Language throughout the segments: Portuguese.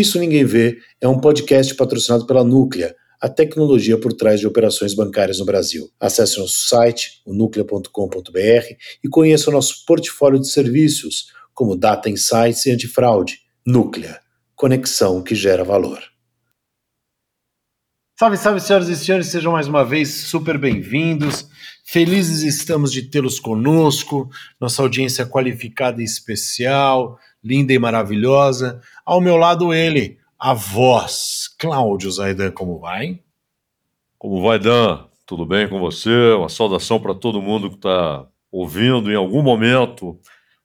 Isso Ninguém Vê é um podcast patrocinado pela Núclea, a tecnologia por trás de operações bancárias no Brasil. Acesse nosso site, nuclea.com.br, e conheça o nosso portfólio de serviços, como Data Insights e Antifraude. Núclea, conexão que gera valor. Salve, salve, senhoras e senhores, sejam mais uma vez super bem-vindos. Felizes estamos de tê-los conosco, nossa audiência qualificada e especial, linda e maravilhosa. Ao meu lado, ele, a voz. Cláudio Zaidan, como vai? Como vai, Dan? Tudo bem com você? Uma saudação para todo mundo que está ouvindo em algum momento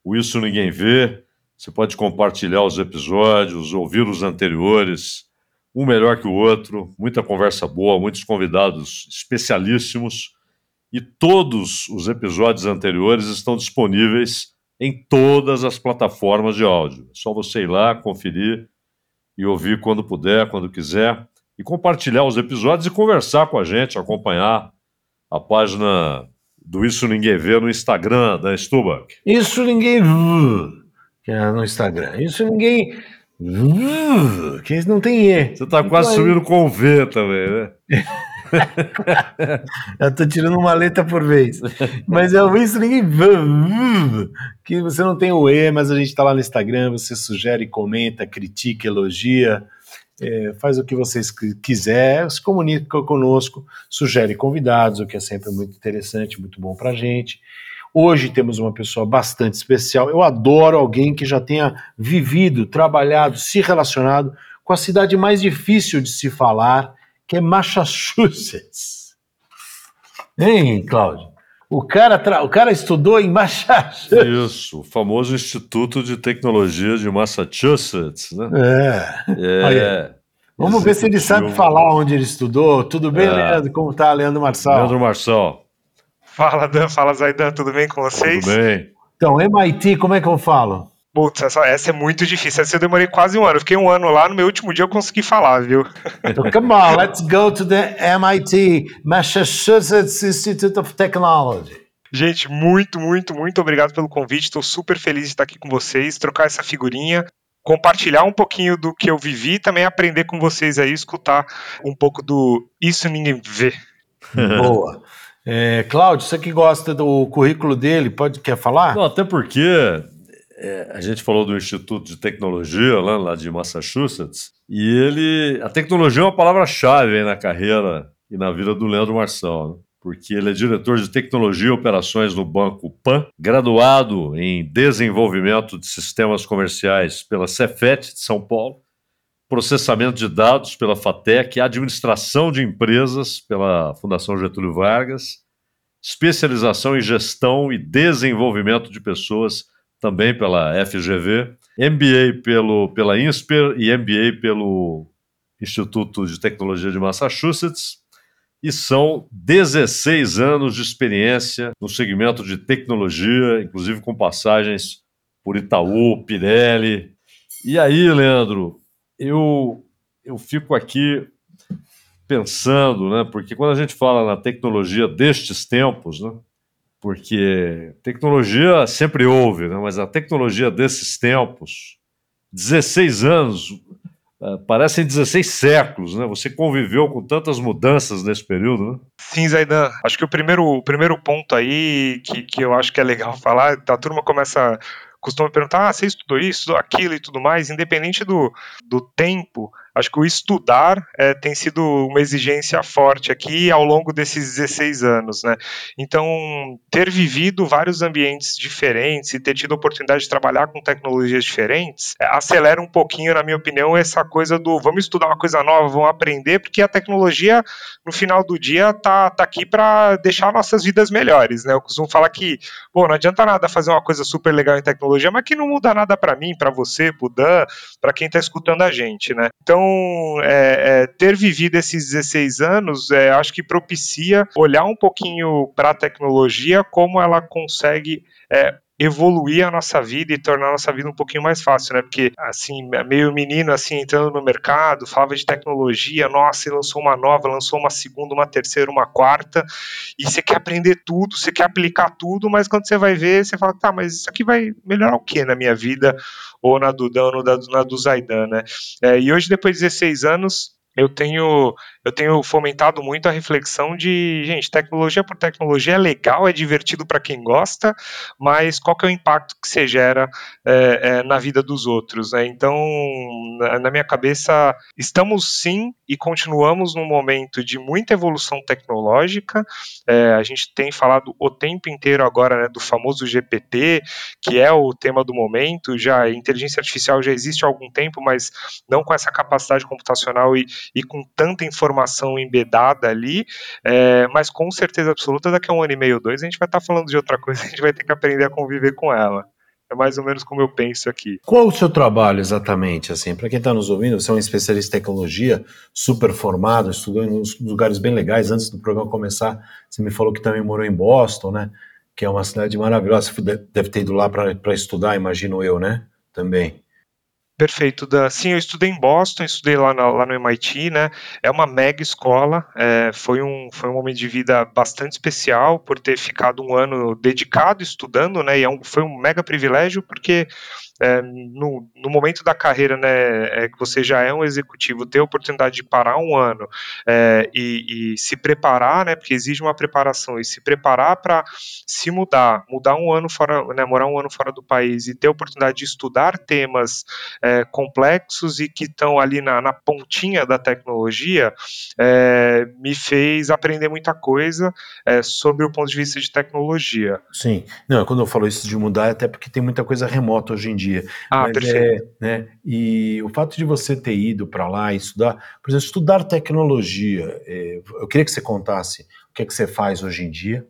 o Isso Ninguém Vê. Você pode compartilhar os episódios, ouvir os anteriores, um melhor que o outro, muita conversa boa, muitos convidados especialíssimos. E todos os episódios anteriores estão disponíveis em todas as plataformas de áudio. É só você ir lá, conferir e ouvir quando puder, quando quiser, e compartilhar os episódios e conversar com a gente, acompanhar a página do Isso Ninguém Vê no Instagram da Stubach. Isso Ninguém Vê, que é no Instagram. Isso Ninguém Vê, que não tem E. Você está quase então, subindo com V também, né? Eu tô tirando uma letra por vez. Mas eu isso ninguém que você não tem o E, mas a gente tá lá no Instagram, você sugere, comenta, critica, elogia, é, faz o que vocês quiser, se comunica conosco, sugere convidados, o que é sempre muito interessante, muito bom pra gente. Hoje temos uma pessoa bastante especial. Eu adoro alguém que já tenha vivido, trabalhado, se relacionado com a cidade mais difícil de se falar que é Massachusetts. Hein, Cláudio? O cara, tra... o cara estudou em Massachusetts. Isso, o famoso Instituto de Tecnologia de Massachusetts, né? É. é. Vamos ver se ele sabe falar onde ele estudou. Tudo bem, é. Leandro? Como tá, Leandro Marçal? Leandro Marçal. Fala, Dan. Fala, Zaidan. Tudo bem com vocês? Tudo bem. Então, MIT, como é que eu falo? Putz, essa, essa, é muito difícil. Essa eu demorei quase um ano. Eu fiquei um ano lá, no meu último dia eu consegui falar, viu? Então, come on, let's go to the MIT, Massachusetts Institute of Technology. Gente, muito, muito, muito obrigado pelo convite. Estou super feliz de estar aqui com vocês, trocar essa figurinha, compartilhar um pouquinho do que eu vivi e também aprender com vocês aí, escutar um pouco do Isso Ninguém Vê. Boa. É, Cláudio, você que gosta do currículo dele, pode quer falar? Não, até porque é, a gente falou do Instituto de Tecnologia lá, lá de Massachusetts, e ele. A tecnologia é uma palavra-chave na carreira e na vida do Leandro Marçal, né? porque ele é diretor de tecnologia e operações no Banco PAN, graduado em desenvolvimento de sistemas comerciais pela Cefet de São Paulo, processamento de dados pela FATEC, administração de empresas pela Fundação Getúlio Vargas, especialização em gestão e desenvolvimento de pessoas também pela FGV, MBA pelo, pela INSPER e MBA pelo Instituto de Tecnologia de Massachusetts. E são 16 anos de experiência no segmento de tecnologia, inclusive com passagens por Itaú, Pirelli. E aí, Leandro, eu, eu fico aqui pensando, né? Porque quando a gente fala na tecnologia destes tempos, né? Porque tecnologia sempre houve, né? mas a tecnologia desses tempos, 16 anos, uh, parecem 16 séculos, né? Você conviveu com tantas mudanças nesse período, né? Sim, Zaidan. Acho que o primeiro, o primeiro ponto aí que, que eu acho que é legal falar, a turma começa costuma perguntar, ah, você estudou isso, estudou aquilo e tudo mais, independente do, do tempo, acho que o estudar é, tem sido uma exigência forte aqui ao longo desses 16 anos, né? Então, ter vivido vários ambientes diferentes e ter tido a oportunidade de trabalhar com tecnologias diferentes, é, acelera um pouquinho, na minha opinião, essa coisa do vamos estudar uma coisa nova, vamos aprender, porque a tecnologia, no final do dia, tá, tá aqui para deixar nossas vidas melhores, né? Eu costumo falar que, pô, não adianta nada fazer uma coisa super legal em tecnologia, mas que não muda nada para mim, para você, pro Dan, para quem está escutando a gente, né? Então, é, é, ter vivido esses 16 anos, é, acho que propicia olhar um pouquinho para a tecnologia, como ela consegue é, evoluir a nossa vida e tornar a nossa vida um pouquinho mais fácil, né? Porque, assim, meio menino, assim, entrando no mercado, falava de tecnologia, nossa, e lançou uma nova, lançou uma segunda, uma terceira, uma quarta, e você quer aprender tudo, você quer aplicar tudo, mas quando você vai ver, você fala, tá, mas isso aqui vai melhorar o que na minha vida, ou na do Dan, ou na do Zaidan, né? É, e hoje, depois de 16 anos, eu tenho eu tenho fomentado muito a reflexão de, gente, tecnologia por tecnologia é legal, é divertido para quem gosta, mas qual que é o impacto que você gera é, é, na vida dos outros? Né? Então, na, minha cabeça, estamos sim e continuamos num momento de muita evolução tecnológica. É, a gente tem falado o tempo inteiro agora né, do famoso GPT, que é o tema do momento. Já a inteligência artificial já existe há algum tempo, mas não com essa capacidade computacional e, e com tanta informação embedada ali, é, mas com certeza absoluta, daqui a um ano e meio, dois, a gente vai estar tá falando de outra coisa, a gente vai ter que aprender a conviver com ela. É mais ou menos como eu penso aqui. Qual o seu trabalho exatamente? Assim, para quem está nos ouvindo, você é um especialista em tecnologia, super formado, estudou em lugares bem legais. Antes do programa começar, você me falou que também morou em Boston, né? Que é uma cidade maravilhosa. Deve ter ido lá para estudar, imagino eu, né? Também. Perfeito, Dan. Sim, eu estudei em Boston, estudei lá, na, lá no MIT, né? É uma mega escola, é, foi, um, foi um momento de vida bastante especial por ter ficado um ano dedicado estudando, né? E é um, foi um mega privilégio porque é, no, no, momento da carreira, né, é, que você já é um executivo, ter a oportunidade de parar um ano é, e, e, se preparar, né, porque exige uma preparação, e se preparar para se mudar, mudar um ano fora, né, morar um ano fora do país e ter a oportunidade de estudar temas é, complexos e que estão ali na, na, pontinha da tecnologia, é, me fez aprender muita coisa é, sobre o ponto de vista de tecnologia. Sim, não, quando eu falo isso de mudar, é até porque tem muita coisa remota hoje em dia dia. Ah, Mas perfeito. É, né, e o fato de você ter ido para lá e estudar, por exemplo, estudar tecnologia, é, eu queria que você contasse o que é que você faz hoje em dia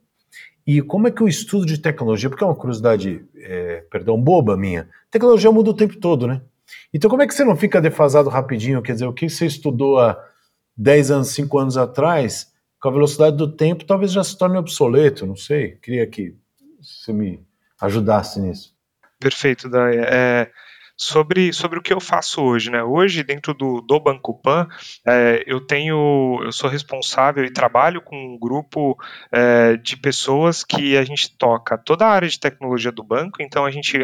e como é que o estudo de tecnologia, porque é uma curiosidade, é, perdão, boba minha, tecnologia muda o tempo todo, né? Então como é que você não fica defasado rapidinho? Quer dizer, o que você estudou há 10 anos, 5 anos atrás, com a velocidade do tempo, talvez já se torne obsoleto, não sei. Queria que você me ajudasse nisso. Perfeito, Daya. É, sobre, sobre o que eu faço hoje, né? Hoje, dentro do, do Banco Pan, é, eu tenho, eu sou responsável e trabalho com um grupo é, de pessoas que a gente toca toda a área de tecnologia do banco, então a gente,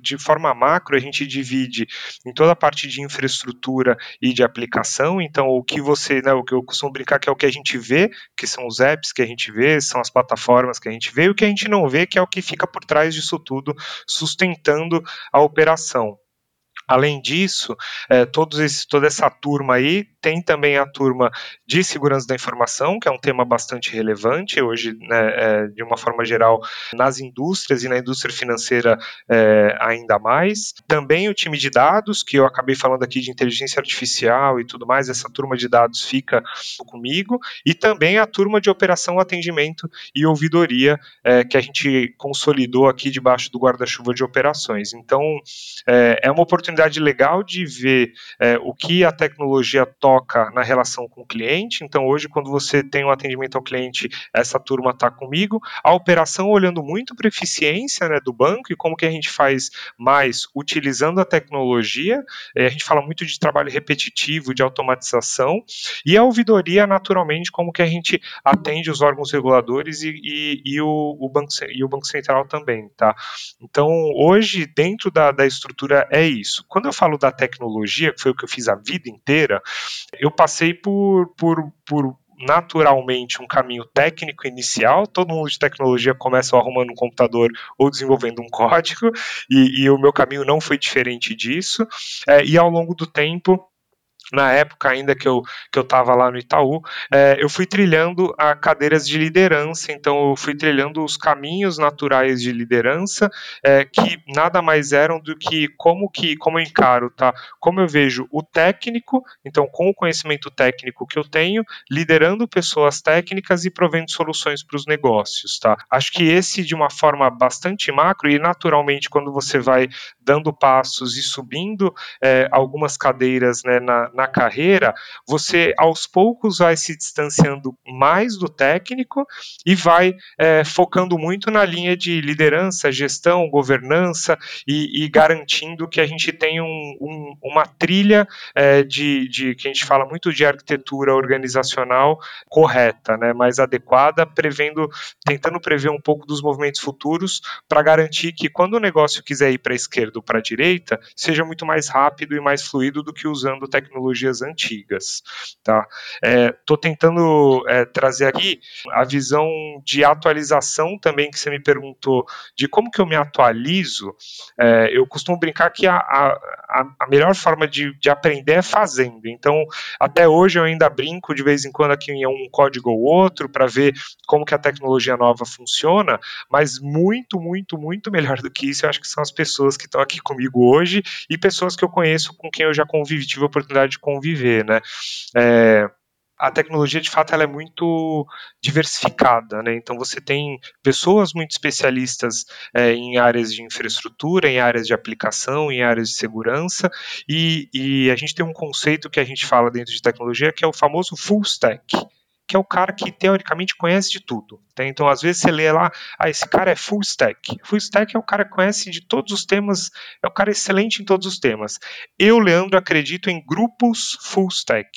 de forma macro, a gente divide em toda a parte de infraestrutura e de aplicação, então o que você, né, o que eu costumo brincar que é o que a gente vê, que são os apps que a gente vê, são as plataformas que a gente vê, e o que a gente não vê, que é o que fica por trás disso tudo, sustentando a operação. Além disso, é, esse, toda essa turma aí tem também a turma de segurança da informação, que é um tema bastante relevante hoje, né, é, de uma forma geral, nas indústrias e na indústria financeira é, ainda mais. Também o time de dados, que eu acabei falando aqui de inteligência artificial e tudo mais, essa turma de dados fica comigo, e também a turma de operação, atendimento e ouvidoria, é, que a gente consolidou aqui debaixo do guarda-chuva de operações. Então, é, é uma oportunidade oportunidade legal de ver é, o que a tecnologia toca na relação com o cliente. Então, hoje, quando você tem um atendimento ao cliente, essa turma está comigo. A operação olhando muito para a eficiência né, do banco e como que a gente faz mais utilizando a tecnologia. É, a gente fala muito de trabalho repetitivo, de automatização. E a ouvidoria, naturalmente, como que a gente atende os órgãos reguladores e, e, e, o, o, banco, e o Banco Central também. Tá? Então, hoje, dentro da, da estrutura, é isso isso. Quando eu falo da tecnologia, que foi o que eu fiz a vida inteira, eu passei por, por, por naturalmente um caminho técnico inicial. Todo mundo de tecnologia começa arrumando um computador ou desenvolvendo um código, e, e o meu caminho não foi diferente disso. É, e ao longo do tempo, na época ainda que eu que eu estava lá no Itaú, é, eu fui trilhando a cadeiras de liderança, então eu fui trilhando os caminhos naturais de liderança, é, que nada mais eram do que como que como eu encaro, tá? Como eu vejo o técnico, então com o conhecimento técnico que eu tenho, liderando pessoas técnicas e provendo soluções para os negócios, tá? Acho que esse de uma forma bastante macro e naturalmente quando você vai dando passos e subindo é, algumas cadeiras né, na, na na carreira, você aos poucos vai se distanciando mais do técnico e vai é, focando muito na linha de liderança, gestão, governança e, e garantindo que a gente tenha um, um, uma trilha é, de, de que a gente fala muito de arquitetura organizacional correta, né, mais adequada, prevendo, tentando prever um pouco dos movimentos futuros para garantir que quando o negócio quiser ir para a esquerda ou para a direita, seja muito mais rápido e mais fluido do que usando tecnologias antigas. Tá? Estou é, tentando é, trazer aqui a visão de atualização também que você me perguntou de como que eu me atualizo. É, eu costumo brincar que a, a, a melhor forma de, de aprender é fazendo. Então, até hoje eu ainda brinco de vez em quando aqui em um código ou outro para ver como que a tecnologia nova funciona, mas muito, muito, muito melhor do que isso, eu acho que são as pessoas que estão aqui comigo hoje e pessoas que eu conheço com quem eu já convivi, tive a oportunidade de conviver, né? É, a tecnologia de fato ela é muito diversificada, né? Então você tem pessoas muito especialistas é, em áreas de infraestrutura, em áreas de aplicação, em áreas de segurança, e, e a gente tem um conceito que a gente fala dentro de tecnologia que é o famoso full stack que é o cara que teoricamente conhece de tudo. Tá? Então, às vezes você lê lá, ah, esse cara é full stack. Full stack é o cara que conhece de todos os temas, é o cara excelente em todos os temas. Eu, Leandro, acredito em grupos full stack.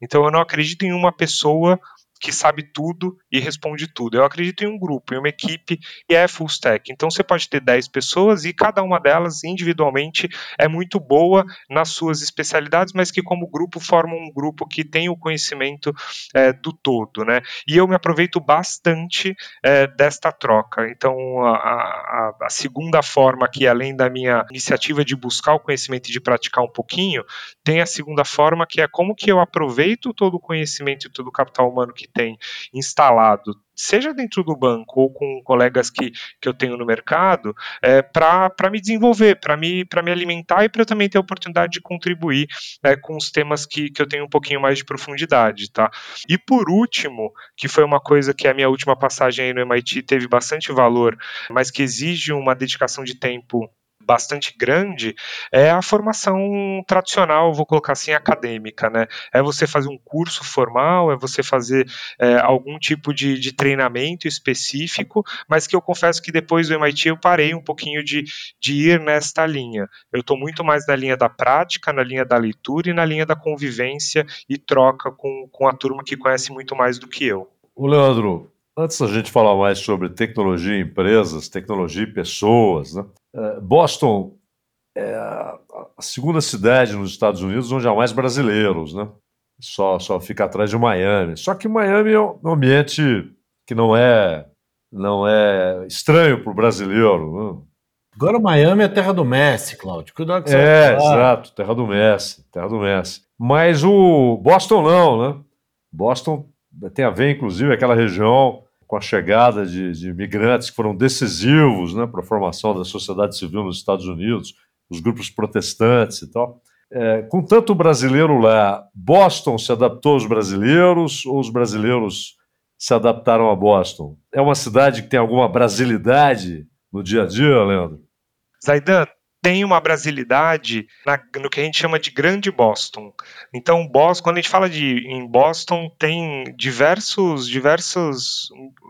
Então, eu não acredito em uma pessoa que sabe tudo e responde tudo. Eu acredito em um grupo, em uma equipe e é full stack. Então você pode ter 10 pessoas e cada uma delas individualmente é muito boa nas suas especialidades, mas que como grupo formam um grupo que tem o conhecimento é, do todo, né? E eu me aproveito bastante é, desta troca. Então a, a, a, segunda forma que além da minha iniciativa de buscar o conhecimento e de praticar um pouquinho, tem a segunda forma que é como que eu aproveito todo o conhecimento e todo o capital humano que tem instalado seja dentro do banco ou com colegas que, que eu tenho no mercado, é, para me desenvolver, para me, me alimentar e para eu também ter a oportunidade de contribuir é, com os temas que, que eu tenho um pouquinho mais de profundidade. Tá? E por último, que foi uma coisa que a minha última passagem aí no MIT teve bastante valor, mas que exige uma dedicação de tempo bastante grande é a formação tradicional, vou colocar assim, acadêmica, né? É você fazer um curso formal, é você fazer é, algum tipo de, de, treinamento específico, mas que eu confesso que depois do MIT eu parei um pouquinho de, de ir nesta linha. Eu estou muito mais na linha da prática, na linha da leitura e na linha da convivência e troca com, com a turma que conhece muito mais do que eu. O Leandro, Antes da gente falar mais sobre tecnologia em empresas, tecnologia e pessoas, né? É, Boston é a segunda cidade nos Estados Unidos onde há mais brasileiros, né? Só, só fica atrás de Miami. Só que Miami é um ambiente que não é não é estranho para o brasileiro. Né? Agora Miami é terra do Messi, Cláudio. Cuidado que você É, exato, terra do Messi, terra do Messi. Mas o Boston não, né? Boston tem a ver, inclusive, aquela região com a chegada de, de que foram decisivos né, para a formação da sociedade civil nos Estados Unidos, os grupos protestantes e tal. É, com tanto brasileiro lá, Boston se adaptou aos brasileiros ou os brasileiros se adaptaram a Boston? É uma cidade que tem alguma brasilidade no dia a dia, Leandro? Zaidan, tem uma brasilidade na, no que a gente chama de Grande Boston. Então, Boston, quando a gente fala de em Boston, tem diversos, diversos,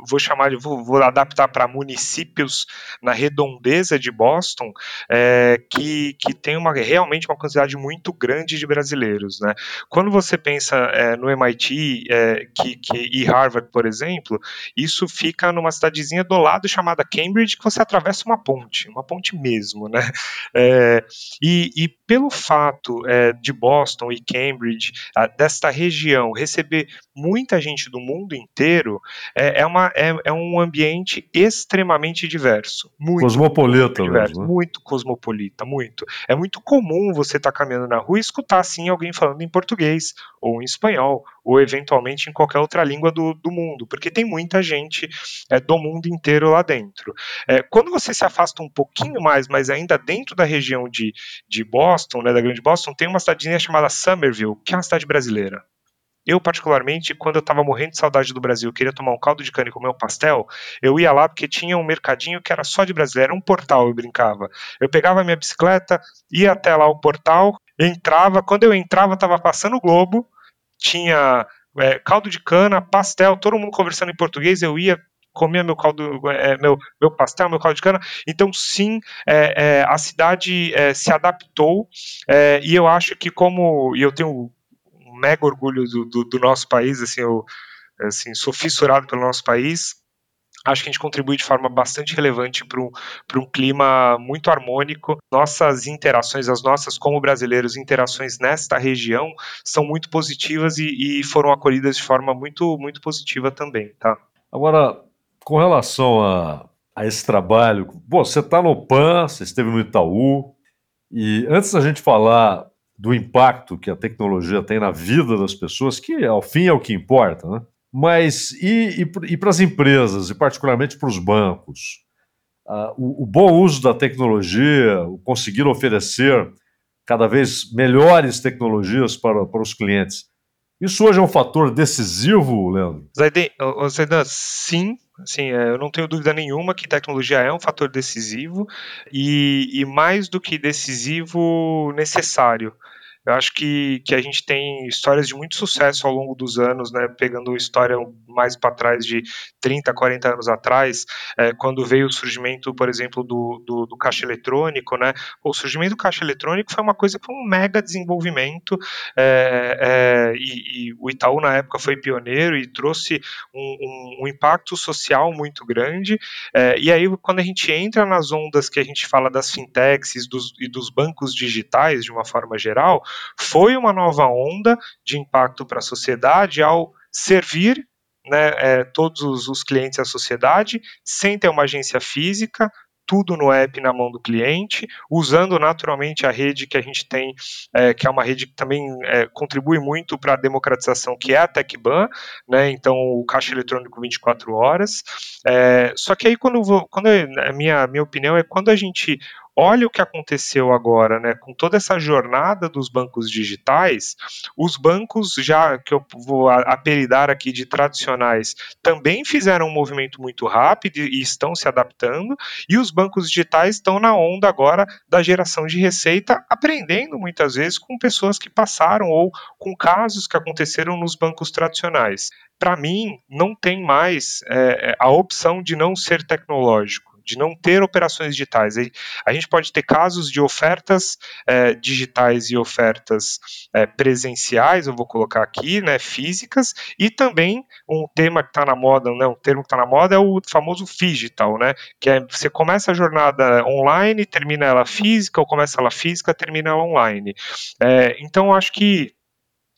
vou chamar de, vou, vou adaptar para municípios na redondeza de Boston, é, que, que tem uma, realmente uma quantidade muito grande de brasileiros, né? Quando você pensa é, no MIT é, que, que, e Harvard, por exemplo, isso fica numa cidadezinha do lado chamada Cambridge, que você atravessa uma ponte, uma ponte mesmo, né? É, e, e, pelo fato é, de Boston e Cambridge, a, desta região, receber muita gente do mundo inteiro, é, é uma, é, é, um ambiente extremamente diverso. Muito, cosmopolita, muito, diverso, mesmo, né? muito cosmopolita, muito. É muito comum você estar tá caminhando na rua e escutar assim alguém falando em português, ou em espanhol, ou eventualmente em qualquer outra língua do, do mundo, porque tem muita gente é, do mundo inteiro lá dentro. É, quando você se afasta um pouquinho mais, mas ainda dentro da região de, de Boston, né, da Grande Boston, tem uma cidadezinha chamada Somerville, que é uma cidade brasileira. Eu, particularmente, quando eu estava morrendo de saudade do Brasil, queria tomar um caldo de cana e comer um pastel, eu ia lá porque tinha um mercadinho que era só de brasileiro, era um portal, eu brincava. Eu pegava minha bicicleta, ia até lá o portal, entrava, quando eu entrava, estava passando o Globo, tinha é, caldo de cana, pastel, todo mundo conversando em português, eu ia comia meu caldo, é, meu, meu pastel, meu caldo de cana. Então, sim, é, é, a cidade é, se adaptou é, e eu acho que como e eu tenho um mega orgulho do, do, do nosso país, assim, eu assim, sou fissurado pelo nosso país acho que a gente contribui de forma bastante relevante para um, um clima muito harmônico. Nossas interações, as nossas, como brasileiros, interações nesta região são muito positivas e, e foram acolhidas de forma muito, muito positiva também, tá? Agora, com relação a, a esse trabalho, você está no PAN, você esteve no Itaú, e antes da gente falar do impacto que a tecnologia tem na vida das pessoas, que ao fim é o que importa, né? Mas e, e, e para as empresas, e particularmente para os bancos? Uh, o, o, bom uso da tecnologia, o conseguir oferecer cada vez melhores tecnologias para, para os clientes, isso hoje é um fator decisivo, Leandro? Zaidan, sim, sim, é, eu não tenho dúvida nenhuma que tecnologia é um fator decisivo e, e mais do que decisivo, necessário. Eu acho que, que a gente tem histórias de muito sucesso ao longo dos anos, né? Pegando história mais para trás de 30, 40 anos atrás, é, quando veio o surgimento, por exemplo, do, do, do, caixa eletrônico, né? O surgimento do caixa eletrônico foi uma coisa foi um mega desenvolvimento é, é, e, e, o Itaú na época foi pioneiro e trouxe um, um, um impacto social muito grande. E aí, quando a gente entra nas ondas que a gente fala das fintechs dos, e dos bancos digitais de uma forma geral, foi uma nova onda de impacto para a sociedade ao servir né, é, todos os, clientes da sociedade sem ter uma agência física, tudo no app na mão do cliente, usando naturalmente a rede que a gente tem, é, que é uma rede que também é, contribui muito para a democratização, que é a TecBan, né, então o caixa eletrônico 24 horas. É, só que aí, quando, quando a minha, minha opinião é quando a gente olha o que aconteceu agora, né? Com toda essa jornada dos bancos digitais, os bancos já que eu vou apelidar aqui de tradicionais também fizeram um movimento muito rápido e estão se adaptando, e os bancos digitais estão na onda agora da geração de receita, aprendendo muitas vezes com pessoas que passaram ou com casos que aconteceram nos bancos tradicionais. Para mim, não tem mais é, a opção de não ser tecnológico de não ter operações digitais. A gente pode ter casos de ofertas é, digitais e ofertas é, presenciais, eu vou colocar aqui, né, físicas, e também um tema que está na moda, né, um termo que está na moda é o famoso digital, né, que é você começa a jornada online, termina ela física, ou começa ela física, termina ela online. É, então, acho que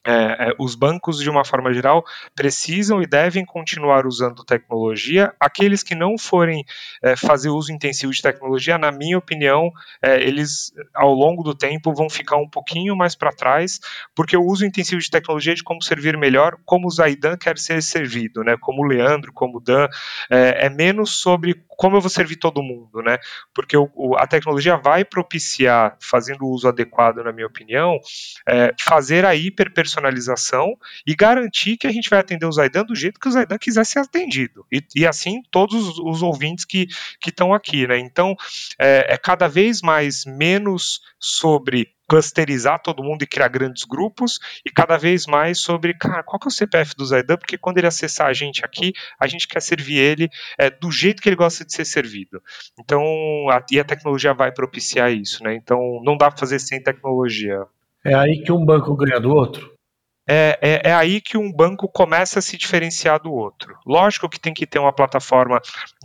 é, é, os bancos, de uma forma geral, precisam e devem continuar usando tecnologia. Aqueles que não forem é, fazer uso intensivo de tecnologia, na minha opinião, é, eles, ao longo do tempo, vão ficar um pouquinho mais para trás, porque o uso intensivo de tecnologia de como servir melhor, como o Zaidan quer ser servido, né? como o Leandro, como o Dan, é, é menos sobre como eu vou servir todo mundo, né? Porque o, o, a tecnologia vai propiciar, fazendo o uso adequado, na minha opinião, é, fazer a hiperpersonalização e garantir que a gente vai atender o Zaidan do jeito que o Zaidan quiser ser atendido. E, e assim todos os, os ouvintes que estão aqui, né? Então, é, é cada vez mais menos sobre clusterizar todo mundo e criar grandes grupos e cada vez mais sobre, cara, qual que é o CPF do Zaidan, porque quando ele acessar a gente aqui, a gente quer servir ele é, do jeito que ele gosta de ser servido. Então, a, e a tecnologia vai propiciar isso, né? Então, não dá para fazer sem tecnologia. É aí que um banco ganha do outro? É, é, é, aí que um banco começa a se diferenciar do outro. Lógico que tem que ter uma plataforma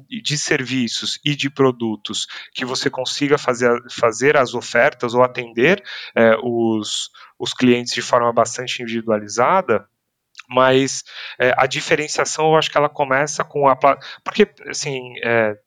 de serviços e de produtos que você consiga fazer, fazer as ofertas ou atender é, os, os clientes de forma bastante individualizada, mas é, a diferenciação eu acho que ela começa com a. Porque, assim, é,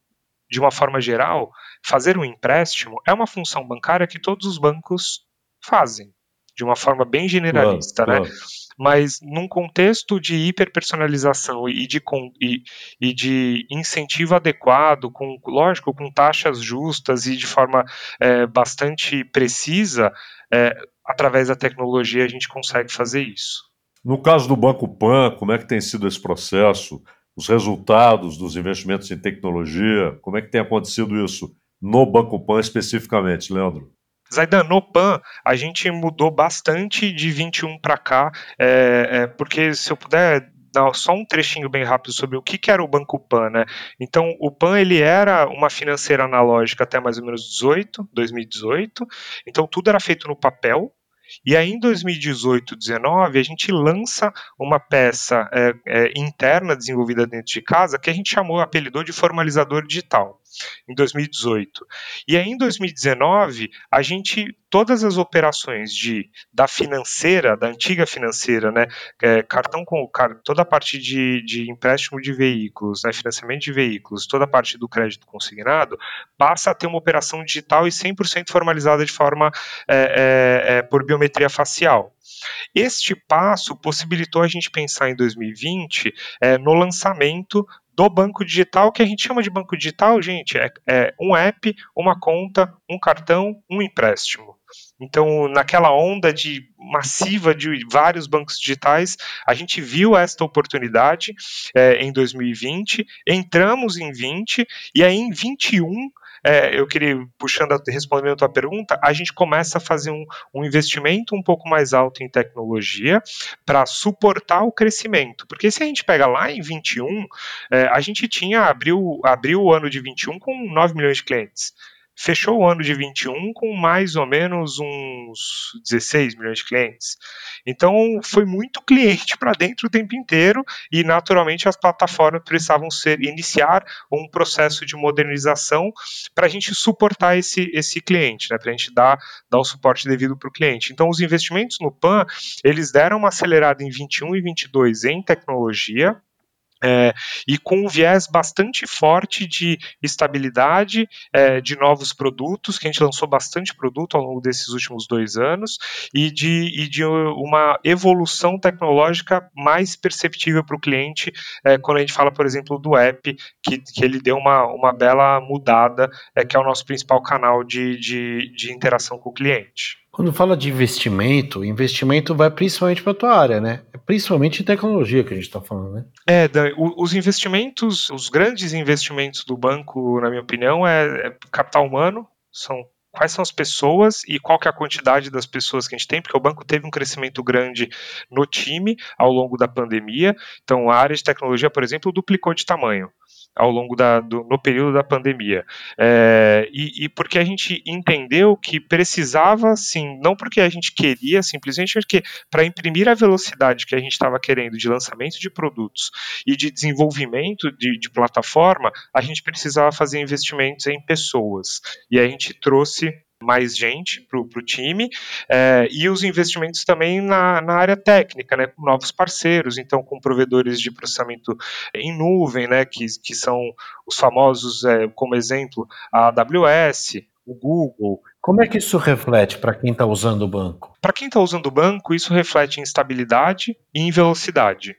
de uma forma geral, fazer um empréstimo é uma função bancária que todos os bancos fazem de uma forma bem generalista, claro, né? Claro. Mas num contexto de hiperpersonalização e de, e, e, de incentivo adequado, com, lógico, com taxas justas e de forma é, bastante precisa, é, através da tecnologia a gente consegue fazer isso. No caso do Banco Pan, como é que tem sido esse processo? Os resultados dos investimentos em tecnologia, como é que tem acontecido isso no Banco Pan especificamente, Leandro? Zaidan, no PAN, a gente mudou bastante de 21 para cá, é, é, porque se eu puder dar só um trechinho bem rápido sobre o que, que era o Banco Pan, né? Então, o Pan ele era uma financeira analógica até mais ou menos 18, 2018. Então, tudo era feito no papel. E aí, em 2018, 19, a gente lança uma peça é, é, interna desenvolvida dentro de casa que a gente chamou, apelidou de formalizador digital em 2018. E aí em 2019, a gente todas as operações de da financeira, da antiga financeira, né, é, cartão com toda a parte de, de empréstimo de veículos, né, financiamento de veículos, toda a parte do crédito consignado, passa a ter uma operação digital e 100% formalizada de forma é, é, é, por biometria facial. Este passo possibilitou a gente pensar em 2020 é, no lançamento do banco digital, que a gente chama de banco digital, gente, é, é um app, uma conta, um cartão, um empréstimo. Então, naquela onda de massiva de vários bancos digitais, a gente viu esta oportunidade é, em 2020, entramos em 20 e aí em 21 é, eu queria, puxando, respondendo a tua pergunta, a gente começa a fazer um, um investimento um pouco mais alto em tecnologia para suportar o crescimento. Porque se a gente pega lá em 21, é, a gente tinha, abriu, abriu o ano de 21 com 9 milhões de clientes fechou o ano de 21 com mais ou menos uns 16 milhões de clientes. Então foi muito cliente para dentro o tempo inteiro e naturalmente as plataformas precisavam ser iniciar um processo de modernização para a gente suportar esse, esse cliente, né, para a gente dar, dar o suporte devido para o cliente. Então os investimentos no PAN eles deram uma acelerada em 21 e 22 em tecnologia é, e com um viés bastante forte de estabilidade é, de novos produtos, que a gente lançou bastante produto ao longo desses últimos dois anos, e de, e de uma evolução tecnológica mais perceptível para o cliente, é, quando a gente fala, por exemplo, do app, que, que ele deu uma, uma bela mudada, é, que é o nosso principal canal de, de, de interação com o cliente. Quando fala de investimento, investimento vai principalmente para a tua área, né? Principalmente em tecnologia que a gente está falando, né? É, os investimentos, os grandes investimentos do banco, na minha opinião, é, é capital humano, são quais são as pessoas e qual que é a quantidade das pessoas que a gente tem, porque o banco teve um crescimento grande no time ao longo da pandemia. Então, a área de tecnologia, por exemplo, duplicou de tamanho ao longo da, do, no período da pandemia. É, e, e, porque a gente entendeu que precisava, sim, não porque a gente queria, simplesmente porque para imprimir a velocidade que a gente estava querendo de lançamento de produtos e de desenvolvimento de, de plataforma, a gente precisava fazer investimentos em pessoas. E a gente trouxe mais gente para o time, é, e os investimentos também na, na, área técnica, né, com novos parceiros, então com provedores de processamento em nuvem, né, que, que são os famosos, é, como exemplo, a AWS, o Google. Como é que isso reflete para quem está usando o banco? Para quem está usando o banco, isso reflete em estabilidade e em velocidade.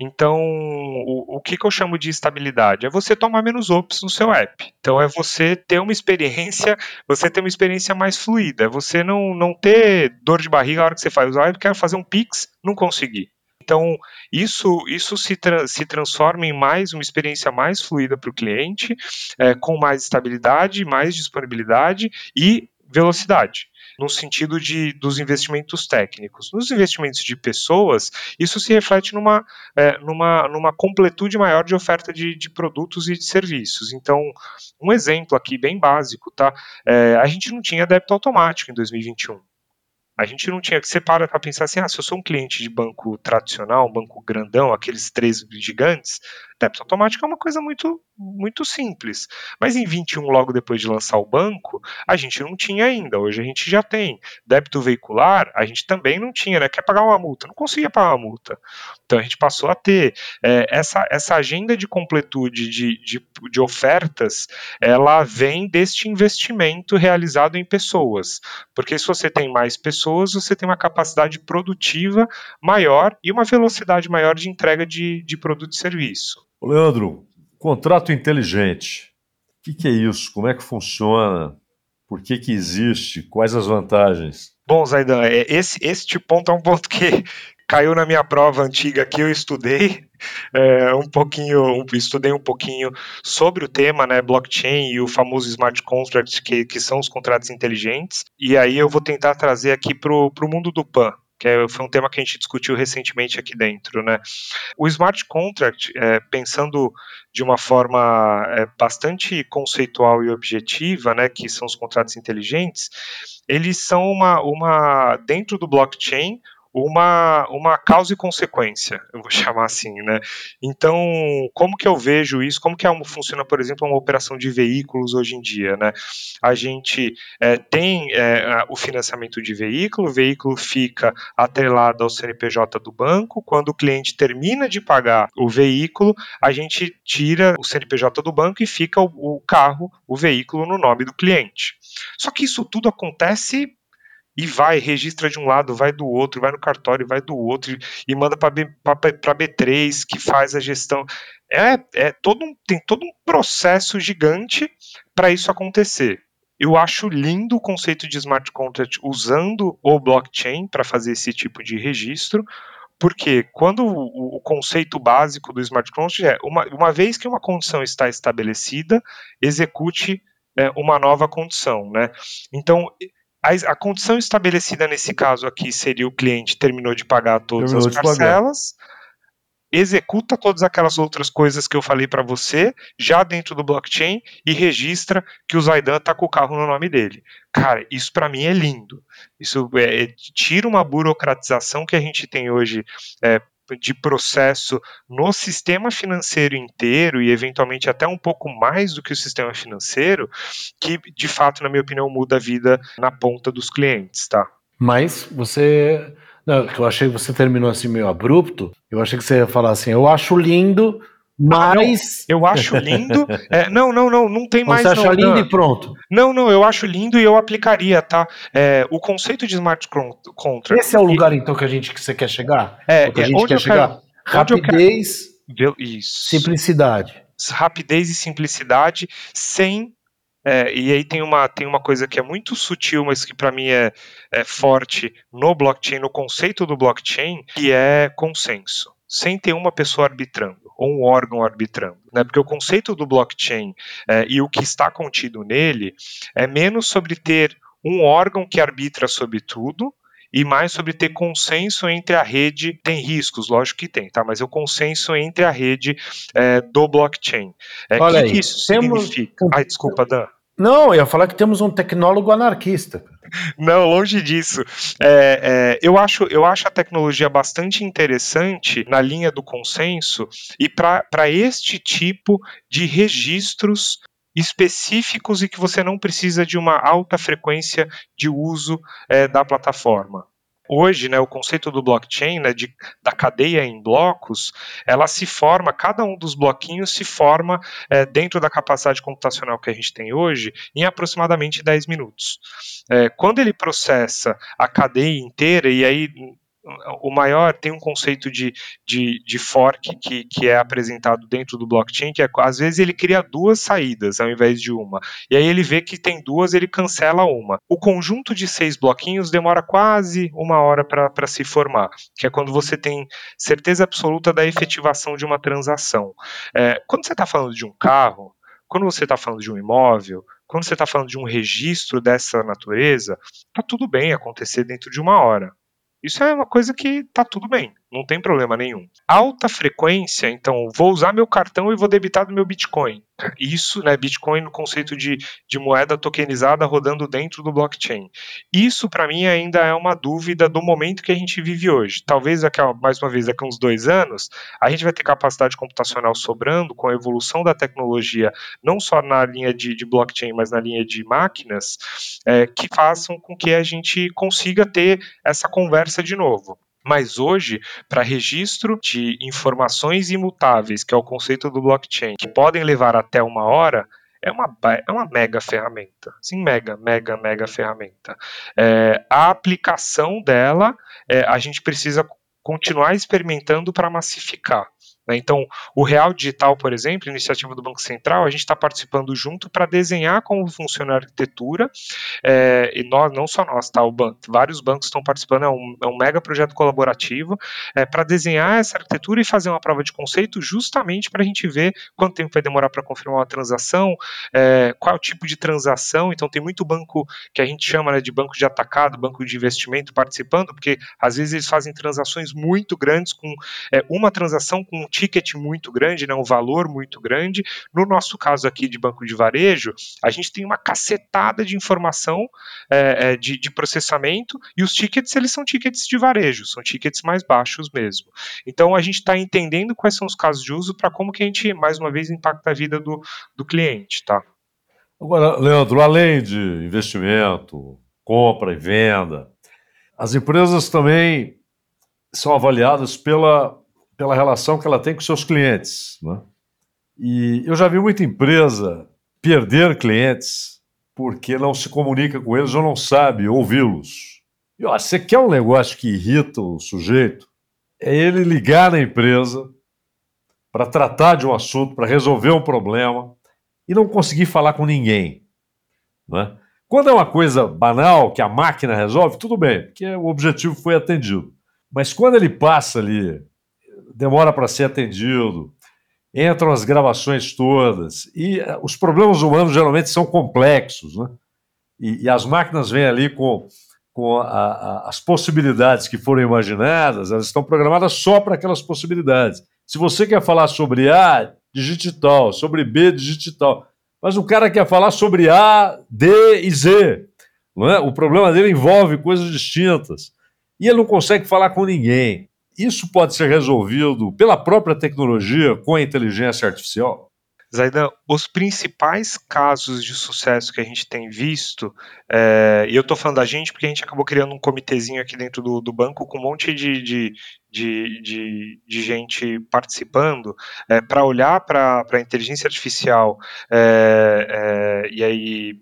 Então, o, o que, que eu chamo de estabilidade? É você tomar menos ops no seu app. Então, é você ter uma experiência, você ter uma experiência mais fluida. É você não, não ter dor de barriga na hora que você faz. Ah, eu quero fazer um Pix, não consegui. Então, isso, isso se, tra se transforma em mais uma experiência mais fluida para o cliente, é, com mais estabilidade, mais disponibilidade e velocidade no sentido de, dos investimentos técnicos. Nos investimentos de pessoas, isso se reflete numa, é, numa, numa completude maior de oferta de, de, produtos e de serviços. Então, um exemplo aqui bem básico, tá? É, a gente não tinha débito automático em 2021. A gente não tinha que separar para pensar assim, ah, se eu sou um cliente de banco tradicional, um banco grandão, aqueles três gigantes, débito automático é uma coisa muito, muito simples. Mas em 21, logo depois de lançar o banco, a gente não tinha ainda. Hoje a gente já tem. Débito veicular, a gente também não tinha, né? Quer pagar uma multa? Não conseguia pagar uma multa. Então a gente passou a ter. É, essa, essa agenda de completude de, de, de ofertas, ela vem deste investimento realizado em pessoas. Porque se você tem mais pessoas, você tem uma capacidade produtiva maior e uma velocidade maior de entrega de, de produto e serviço. Leandro, contrato inteligente. O que, que, é isso? Como é que funciona? Por que, que existe? Quais as vantagens? Bom, Zaidan, é, esse, este ponto é um ponto que caiu na minha prova antiga que eu estudei é, um pouquinho, estudei um pouquinho sobre o tema, né, blockchain e o famoso smart contract, que, que são os contratos inteligentes, e aí eu vou tentar trazer aqui para o mundo do PAN, que é, foi um tema que a gente discutiu recentemente aqui dentro, né? O smart contract, é, pensando de uma forma é, bastante conceitual e objetiva, né, que são os contratos inteligentes, eles são uma, uma dentro do blockchain uma, uma causa e consequência, eu vou chamar assim, né? Então, como que eu vejo isso? Como que é funciona, por exemplo, uma operação de veículos hoje em dia, né? A gente é, tem é, o financiamento de veículo, o veículo fica atrelado ao CNPJ do banco, quando o cliente termina de pagar o veículo, a gente tira o CNPJ do banco e fica o, o carro, o veículo no nome do cliente. Só que isso tudo acontece e vai, registra de um lado, vai do outro, vai no cartório, vai do outro, e manda para B3, que faz a gestão. É, é todo um, tem todo um processo gigante para isso acontecer. Eu acho lindo o conceito de smart contract usando o blockchain para fazer esse tipo de registro, porque quando o, o, conceito básico do smart contract é uma, uma vez que uma condição está estabelecida, execute é, uma nova condição, né? Então a, a, condição estabelecida nesse caso aqui seria o cliente terminou de pagar todas terminou as parcelas, executa todas aquelas outras coisas que eu falei para você, já dentro do blockchain, e registra que o Zaidan está com o carro no nome dele. Cara, isso para mim é lindo. Isso é, é, tira uma burocratização que a gente tem hoje é, de processo no sistema financeiro inteiro e eventualmente até um pouco mais do que o sistema financeiro, que de fato, na minha opinião, muda a vida na ponta dos clientes, tá? Mas você. Não, eu achei que você terminou assim meio abrupto. Eu achei que você ia falar assim: eu acho lindo, mas. Ah, eu acho lindo. É, não, não, não, não tem mais. Você acha não, lindo não. e pronto. Não, não, eu acho lindo e eu aplicaria, tá? É, o conceito de smart contract. Esse é o lugar, então, que a gente que você quer chegar? É, que a é, gente quer chegar? Quero, Rapidez, quero... Simplicidade. Rapidez e simplicidade sem é, e aí tem uma, tem uma coisa que é muito sutil, mas que para mim é, é forte no blockchain, no conceito do blockchain, que é consenso sem ter uma pessoa arbitrando ou um órgão arbitrando, né? Porque o conceito do blockchain é, e o que está contido nele é menos sobre ter um órgão que arbitra sobre tudo e mais sobre ter consenso entre a rede. Tem riscos, lógico que tem, tá? Mas é o consenso entre a rede é, do blockchain. É, Olha que aí, que isso temos... significa? Ai, desculpa, Dan. Não, eu ia falar que temos um tecnólogo anarquista. Não, longe disso. É, é, eu, acho, eu acho a tecnologia bastante interessante na linha do consenso e para este tipo de registros específicos e que você não precisa de uma alta frequência de uso é, da plataforma hoje, né, o conceito do blockchain, né, de, da cadeia em blocos, ela se forma, cada um dos bloquinhos se forma é, dentro da capacidade computacional que a gente tem hoje em aproximadamente 10 minutos. É, quando ele processa a cadeia inteira, e aí o maior tem um conceito de, de, de fork que, que é apresentado dentro do blockchain, que é, às vezes ele cria duas saídas ao invés de uma. E aí ele vê que tem duas, ele cancela uma. O conjunto de seis bloquinhos demora quase uma hora para se formar, que é quando você tem certeza absoluta da efetivação de uma transação. É, quando você está falando de um carro, quando você está falando de um imóvel, quando você está falando de um registro dessa natureza, tá tudo bem acontecer dentro de uma hora. Isso é uma coisa que tá tudo bem, não tem problema nenhum. Alta frequência, então, vou usar meu cartão e vou debitar do meu Bitcoin. Isso, né, Bitcoin no conceito de, de moeda tokenizada rodando dentro do blockchain. Isso, para mim, ainda é uma dúvida do momento que a gente vive hoje. Talvez, daqui a, mais uma vez, daqui a uns dois anos, a gente vai ter capacidade computacional sobrando com a evolução da tecnologia, não só na linha de, de blockchain, mas na linha de máquinas, é, que façam com que a gente consiga ter essa conversa de novo. Mas hoje, para registro de informações imutáveis, que é o conceito do blockchain, que podem levar até uma hora, é uma, é uma mega ferramenta. Sim, mega, mega, mega ferramenta. É, a aplicação dela, é, a gente precisa continuar experimentando para massificar. Né? Então, o Real Digital, por exemplo, iniciativa do Banco Central, a gente está participando junto para desenhar como funciona a arquitetura, é, e nós, não só nós, tá? O banco, vários bancos estão participando, é um, é um mega projeto colaborativo é, para desenhar essa arquitetura e fazer uma prova de conceito justamente para a gente ver quanto tempo vai demorar para confirmar uma transação, qual é o tipo de transação. Então, tem muito banco que a gente chama né, de banco de atacado, banco de investimento participando, porque às vezes eles fazem transações muito grandes com uma transação com um ticket muito grande, né, um valor muito grande. No nosso caso aqui de banco de varejo, a gente tem uma cacetada de informação é, é, de, de, processamento e os tickets eles são tickets de varejo, são tickets mais baixos mesmo. Então a gente está entendendo quais são os casos de uso para como que a gente mais uma vez impacta a vida do, do cliente, tá? Agora, Leandro, além de investimento, compra e venda, as empresas também são avaliadas pela pela relação que ela tem com seus clientes. Né? E eu já vi muita empresa perder clientes porque não se comunica com eles ou não sabe ouvi-los. E ó, você quer um negócio que irrita o sujeito? É ele ligar na empresa para tratar de um assunto, para resolver um problema e não conseguir falar com ninguém. Né? Quando é uma coisa banal que a máquina resolve, tudo bem, porque o objetivo foi atendido. Mas quando ele passa ali demora para ser atendido, entram as gravações todas, e eh, os problemas humanos geralmente são complexos, né? E, e as máquinas vêm ali com, com a, a, as possibilidades que foram imaginadas, elas estão programadas só para aquelas possibilidades. Se você quer falar sobre A, digital, sobre B, digital, mas o cara quer falar sobre A, D e Z, não é? o problema dele envolve coisas distintas, e ele não consegue falar com ninguém. Isso pode ser resolvido pela própria tecnologia com a inteligência artificial? Zaidan, os principais casos de sucesso que a gente tem visto, é, e eu estou falando da gente porque a gente acabou criando um comitêzinho aqui dentro do, do banco com um monte de, de, de, de, de gente participando é, para olhar para a inteligência artificial é, é, e aí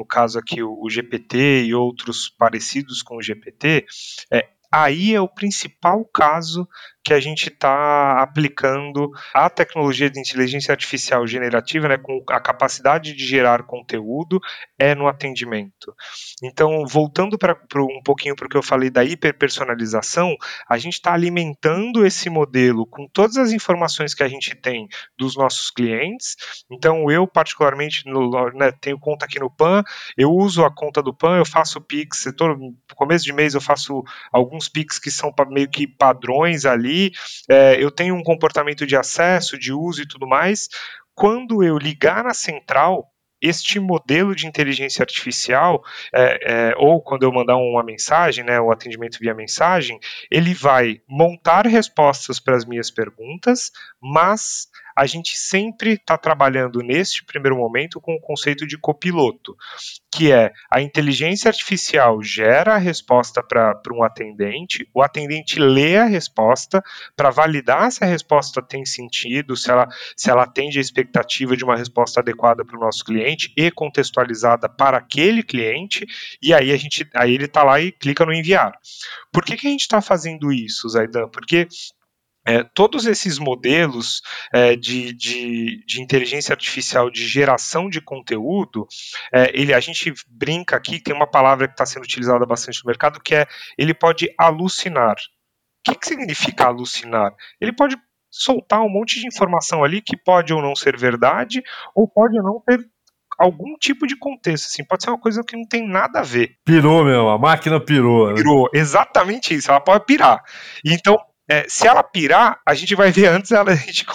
no caso aqui o, GPT e outros parecidos com o GPT, é, aí é o principal caso que a gente está aplicando a tecnologia de inteligência artificial generativa, né, com a capacidade de gerar conteúdo, é no atendimento. Então, voltando para um pouquinho para o que eu falei da hiperpersonalização, a gente está alimentando esse modelo com todas as informações que a gente tem dos nossos clientes. Então, eu, particularmente, no, né, tenho conta aqui no PAN, eu uso a conta do PAN, eu faço Pix, todo, começo de mês eu faço alguns Pix que são meio que padrões ali é, eu tenho um comportamento de acesso, de uso e tudo mais. Quando eu ligar na central, este modelo de inteligência artificial, é, é, ou quando eu mandar uma mensagem, né, o atendimento via mensagem, ele vai montar respostas para as minhas perguntas, mas a gente sempre está trabalhando neste primeiro momento com o conceito de copiloto, que é a inteligência artificial gera a resposta para um atendente, o atendente lê a resposta para validar se a resposta tem sentido, se ela, se ela atende a expectativa de uma resposta adequada para o nosso cliente e contextualizada para aquele cliente, e aí a gente aí ele está lá e clica no enviar. Por que, que a gente está fazendo isso, Zaidan? Porque é, todos esses modelos é, de, de, de, inteligência artificial de geração de conteúdo, é, ele, a gente brinca aqui, tem uma palavra que está sendo utilizada bastante no mercado, que é ele pode alucinar. O que, que significa alucinar? Ele pode soltar um monte de informação ali que pode ou não ser verdade, ou pode ou não ter algum tipo de contexto, assim, pode ser uma coisa que não tem nada a ver. Pirou, meu, a máquina pirou. Né? Pirou, exatamente isso, ela pode pirar. Então, é, se ela pirar, a gente vai ver antes ela, a gente,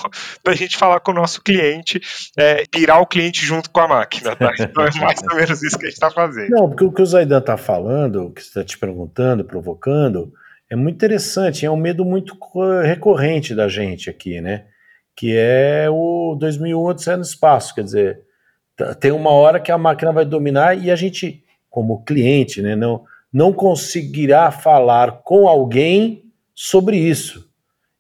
da gente falar com o nosso cliente, é, pirar o cliente junto com a máquina, tá? Então é mais ou menos isso que a gente está fazendo. Não, porque o que o Zaidan está falando, o que você está te perguntando, provocando, é muito interessante, é um medo muito recorrente da gente aqui, né? Que é o 2001 Odisseia no Espaço, quer dizer, tem uma hora que a máquina vai dominar e a gente, como cliente, né, não, não conseguirá falar com alguém sobre isso.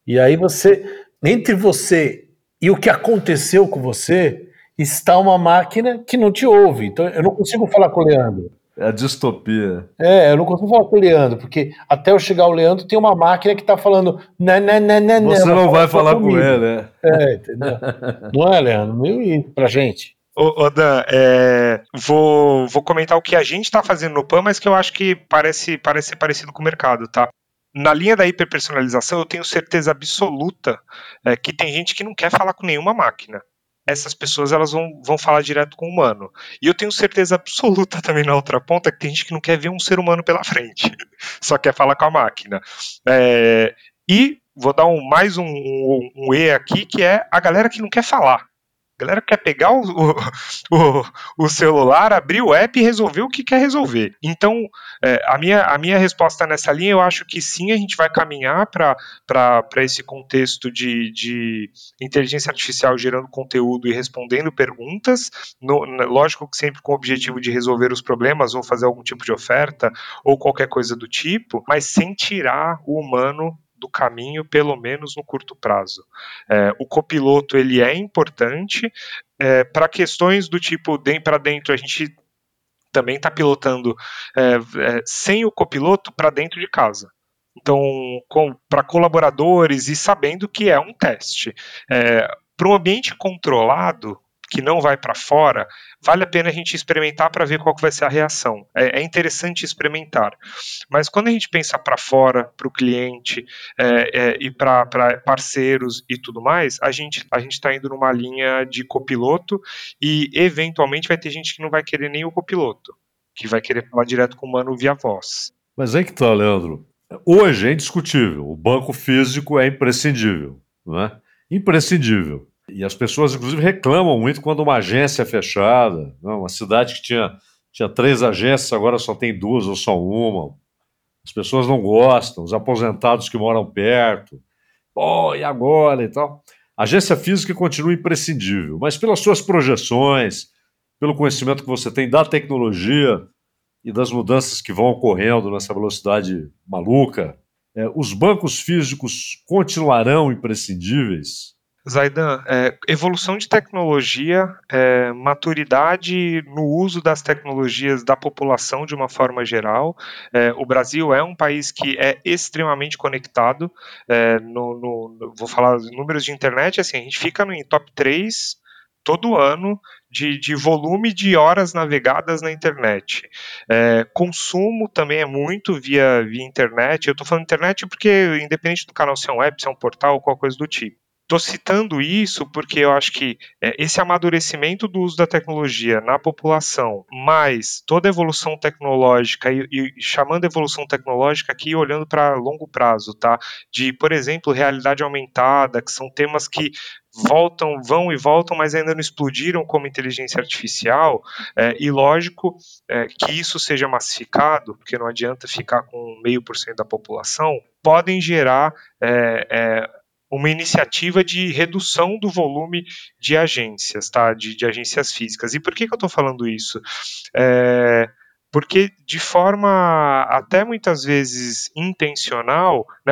E aí você, entre você e o que aconteceu com você, está uma máquina que não te ouve. Então eu não consigo falar com o Leandro. É a distopia. É, eu não consigo falar com o Leandro, porque até eu chegar o Leandro tem uma máquina que está falando. Não, não, não, não, Você não vai falar com ele, né? É, entendeu? não é, Leandro? Meio isso pra gente. Ô, ô Dan, é, vou, vou comentar o que a gente está fazendo no PAN, mas que eu acho que parece, parece ser parecido com o mercado, tá? Na linha da hiperpersonalização, eu tenho certeza absoluta é, que tem gente que não quer falar com nenhuma máquina essas pessoas elas vão, vão falar direto com o humano. E eu tenho certeza absoluta também na outra ponta que tem gente que não quer ver um ser humano pela frente, só quer falar com a máquina. É, e vou dar um, mais um, um, um E aqui, que é a galera que não quer falar. A galera quer pegar o, o, o, celular, abrir o app e resolver o que quer resolver. Então, é, a, minha, a minha resposta nessa linha, eu acho que sim, a gente vai caminhar para esse contexto de, de inteligência artificial gerando conteúdo e respondendo perguntas. No, lógico que sempre com o objetivo de resolver os problemas ou fazer algum tipo de oferta ou qualquer coisa do tipo, mas sem tirar o humano do caminho, pelo menos no curto prazo. É, o copiloto ele é importante é, para questões do tipo para dentro a gente também está pilotando é, é, sem o copiloto para dentro de casa. Então, para colaboradores e sabendo que é um teste. É, para um ambiente controlado, que não vai para fora, vale a pena a gente experimentar para ver qual que vai ser a reação. É, é interessante experimentar. Mas quando a gente pensa para fora, para o cliente é, é, e para parceiros e tudo mais, a gente a está indo numa linha de copiloto e eventualmente vai ter gente que não vai querer nem o copiloto, que vai querer falar direto com o humano via voz. Mas aí que tá, Leandro. Hoje é indiscutível. O banco físico é imprescindível. Não é? Imprescindível. E as pessoas, inclusive, reclamam muito quando uma agência é fechada. Não, uma cidade que tinha, tinha três agências, agora só tem duas ou só uma. As pessoas não gostam, os aposentados que moram perto. Pô, e agora e tal? A agência física continua imprescindível, mas pelas suas projeções, pelo conhecimento que você tem da tecnologia e das mudanças que vão ocorrendo nessa velocidade maluca, é, os bancos físicos continuarão imprescindíveis? Zaidan, é, evolução de tecnologia, é, maturidade no uso das tecnologias da população de uma forma geral. É, o Brasil é um país que é extremamente conectado. É, no, no, vou falar números de internet, assim, a gente fica no top 3 todo ano de, de, volume de horas navegadas na internet. É, consumo também é muito via, via internet. Eu estou falando internet porque, independente do canal ser um web, ser um portal qualquer coisa do tipo. Estou citando isso porque eu acho que é, esse amadurecimento do uso da tecnologia na população, mais toda a evolução tecnológica e, e chamando evolução tecnológica aqui olhando para longo prazo, tá? De, por exemplo, realidade aumentada, que são temas que voltam, vão e voltam, mas ainda não explodiram como inteligência artificial, é, e lógico é, que isso seja massificado, porque não adianta ficar com meio por cento da população, podem gerar é, é uma iniciativa de redução do volume de agências, tá? De, de agências físicas. E por que, que eu estou falando isso? É, porque de forma até muitas vezes intencional, né,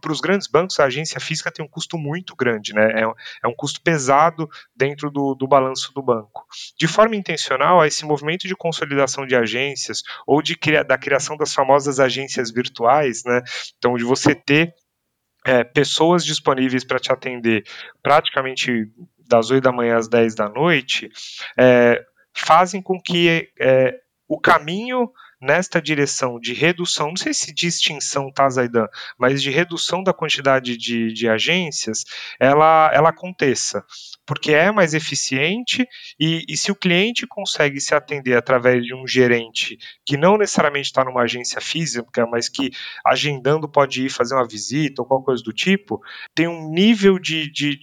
para os grandes bancos a agência física tem um custo muito grande, né, é, é um custo pesado dentro do, do balanço do banco. De forma intencional, esse movimento de consolidação de agências ou de da criação das famosas agências virtuais, né, então de você ter é, pessoas disponíveis para te atender praticamente das 8 da manhã às 10 da noite, é, fazem com que é, o caminho nesta direção de redução, não sei se de extinção, tá, Zaidan, mas de redução da quantidade de, de agências, ela, ela aconteça. Porque é mais eficiente e, e se o cliente consegue se atender através de um gerente que não necessariamente está numa agência física, mas que agendando pode ir fazer uma visita ou qualquer coisa do tipo, tem um nível de, de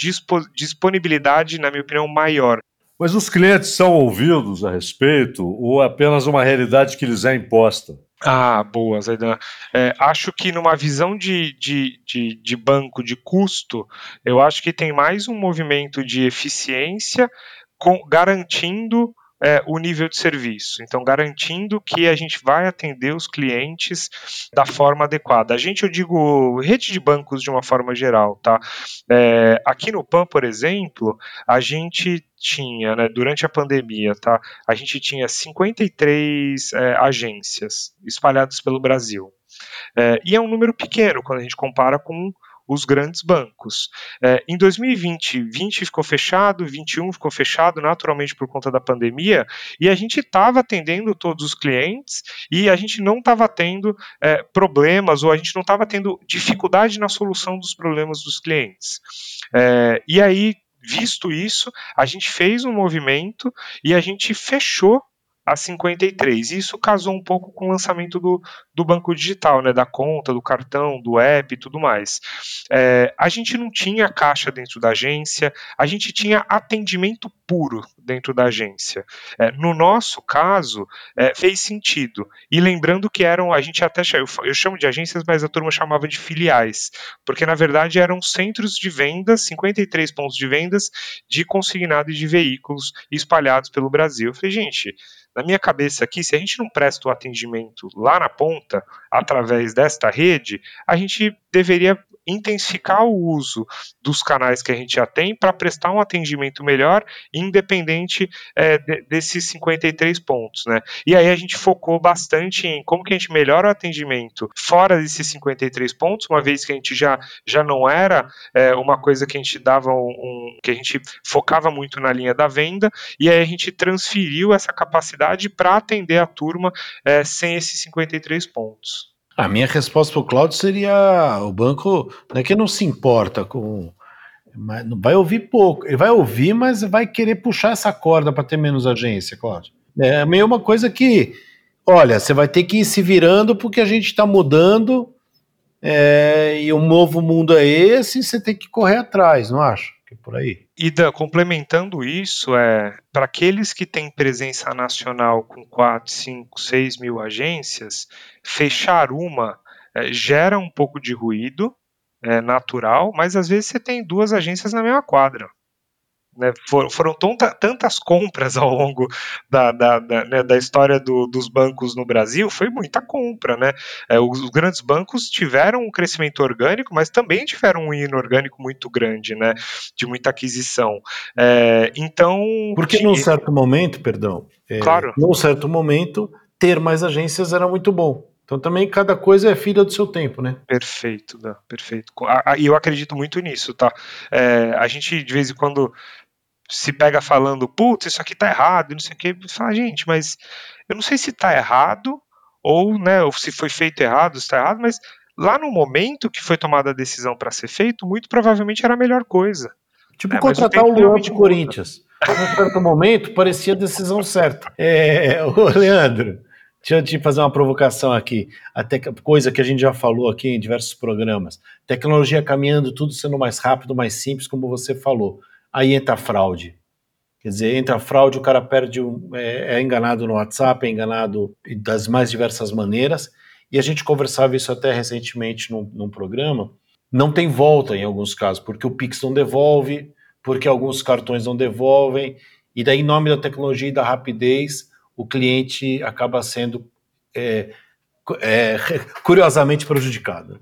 disponibilidade, na minha opinião, maior. Mas os clientes são ouvidos a respeito ou é apenas uma realidade que lhes é imposta? Ah, boa, Zaidan. É, acho que numa visão de, de, de, de, banco de custo, eu acho que tem mais um movimento de eficiência com, garantindo é, o nível de serviço. Então, garantindo que a gente vai atender os clientes da forma adequada. A gente, eu digo, rede de bancos de uma forma geral, tá? É, aqui no PAN, por exemplo, a gente tinha, né, durante a pandemia, tá? A gente tinha 53 é, agências espalhadas pelo Brasil. É, e é um número pequeno quando a gente compara com os grandes bancos. É, em 2020, 20 ficou fechado, 21 ficou fechado naturalmente por conta da pandemia, e a gente estava atendendo todos os clientes e a gente não estava tendo é, problemas ou a gente não estava tendo dificuldade na solução dos problemas dos clientes. É, e aí, visto isso, a gente fez um movimento e a gente fechou a 53. Isso casou um pouco com o lançamento do, do banco digital, né, da conta, do cartão, do app e tudo mais. É, a gente não tinha caixa dentro da agência, a gente tinha atendimento puro dentro da agência. É, no nosso caso, é, fez sentido. E lembrando que eram, a gente até eu, eu chamo de agências, mas a turma chamava de filiais, porque na verdade eram centros de vendas, 53 pontos de vendas de consignado e de veículos espalhados pelo Brasil. Eu falei, gente na minha cabeça aqui, se a gente não presta o atendimento lá na ponta, através desta rede, a gente deveria intensificar o uso dos canais que a gente já tem para prestar um atendimento melhor, independente é, de, desses 53 pontos, né? E aí a gente focou bastante em como que a gente melhora o atendimento fora desses 53 pontos, uma vez que a gente já, já não era é, uma coisa que a gente dava um, um, que a gente focava muito na linha da venda, e aí a gente transferiu essa capacidade para atender a turma é, sem esses 53 pontos. A minha resposta para o Claudio seria: o banco não é que não se importa com. Vai ouvir pouco. Ele vai ouvir, mas vai querer puxar essa corda para ter menos agência, Claudio. É meio uma coisa que, olha, você vai ter que ir se virando porque a gente está mudando é, e o novo mundo é esse, você tem que correr atrás, não acha? Que é por aí. E complementando isso, é para aqueles que têm presença nacional com 4, 5, 6 mil agências, fechar uma é, gera um pouco de ruído é, natural, mas às vezes você tem duas agências na mesma quadra. Né, foram, foram tonta, tantas compras ao longo da, da, da, né, da história do, dos bancos no Brasil, foi muita compra. Né? É, os, os, grandes bancos tiveram um crescimento orgânico, mas também tiveram um inorgânico muito grande, né, de muita aquisição. É, então. Porque num certo momento, perdão, é, claro. num certo momento, ter mais agências era muito bom. Então também cada coisa é filha do seu tempo, né? Perfeito, Dan, perfeito. E eu acredito muito nisso, tá? É, a gente de vez em quando se pega falando, putz, isso aqui tá errado, não sei o que, fala, gente, mas eu não sei se tá errado, ou, né, ou se foi feito errado, se tá errado, mas lá no momento que foi tomada a decisão para ser feito, muito provavelmente era a melhor coisa. Tipo, é, contratar o, o Luan pro Corinthians. Num certo momento, parecia a decisão certa. É, ô Leandro, deixa eu te fazer uma provocação aqui. Até coisa que a gente já falou aqui em diversos programas. Tecnologia caminhando, tudo sendo mais rápido, mais simples, como você falou aí entra fraude. Quer dizer, entra fraude, o cara perde, é, é enganado no WhatsApp, é enganado das mais diversas maneiras, e a gente conversava isso até recentemente num, num programa, não tem volta em alguns casos, porque o Pix não devolve, porque alguns cartões não devolvem, e daí, em nome da tecnologia e da rapidez, o cliente acaba sendo é, é, curiosamente prejudicado.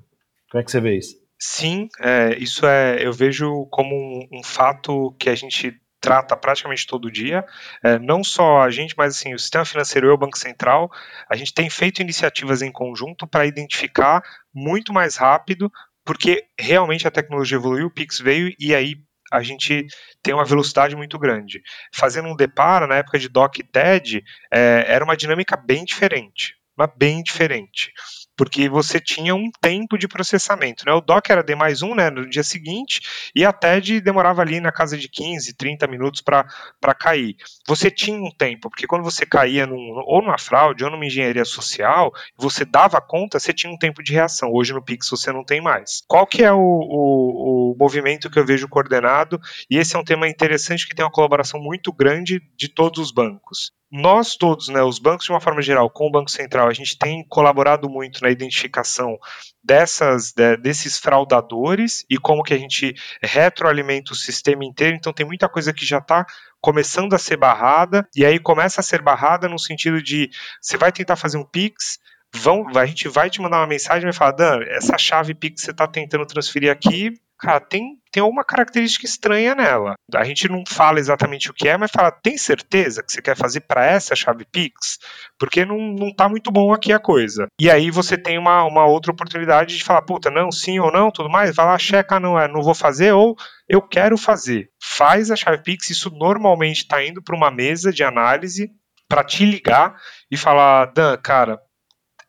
Como é que você vê isso? Sim, é, isso é, eu vejo como um, um, fato que a gente trata praticamente todo dia, é, não só a gente, mas assim, o sistema financeiro e o Banco Central, a gente tem feito iniciativas em conjunto para identificar muito mais rápido, porque realmente a tecnologia evoluiu, o Pix veio e aí a gente tem uma velocidade muito grande. Fazendo um deparo, na época de DOC e TED, é, era uma dinâmica bem diferente, mas bem diferente porque você tinha um tempo de processamento. Né? O doc era D mais um né, no dia seguinte, e a TED demorava ali na casa de 15, 30 minutos para cair. Você tinha um tempo, porque quando você caía num, ou numa fraude ou numa engenharia social, você dava conta, você tinha um tempo de reação. Hoje no Pix você não tem mais. Qual que é o, o, o movimento que eu vejo coordenado? E esse é um tema interessante que tem uma colaboração muito grande de todos os bancos nós todos, né, os bancos de uma forma geral, com o Banco Central, a gente tem colaborado muito na identificação dessas de, desses fraudadores e como que a gente retroalimenta o sistema inteiro. Então tem muita coisa que já está começando a ser barrada e aí começa a ser barrada no sentido de você vai tentar fazer um Pix, vão, a gente vai te mandar uma mensagem e vai falar, Dan, essa chave Pix que você está tentando transferir aqui, cara, tem, tem alguma característica estranha nela. A gente não fala exatamente o que é, mas fala, tem certeza que você quer fazer para essa chave Pix? Porque não, não tá muito bom aqui a coisa. E aí você tem uma, uma outra oportunidade de falar, puta, não, sim ou não, tudo mais, vai lá, checa, não é, não vou fazer, ou eu quero fazer. Faz a chave Pix, isso normalmente está indo para uma mesa de análise para te ligar e falar, Dan, cara,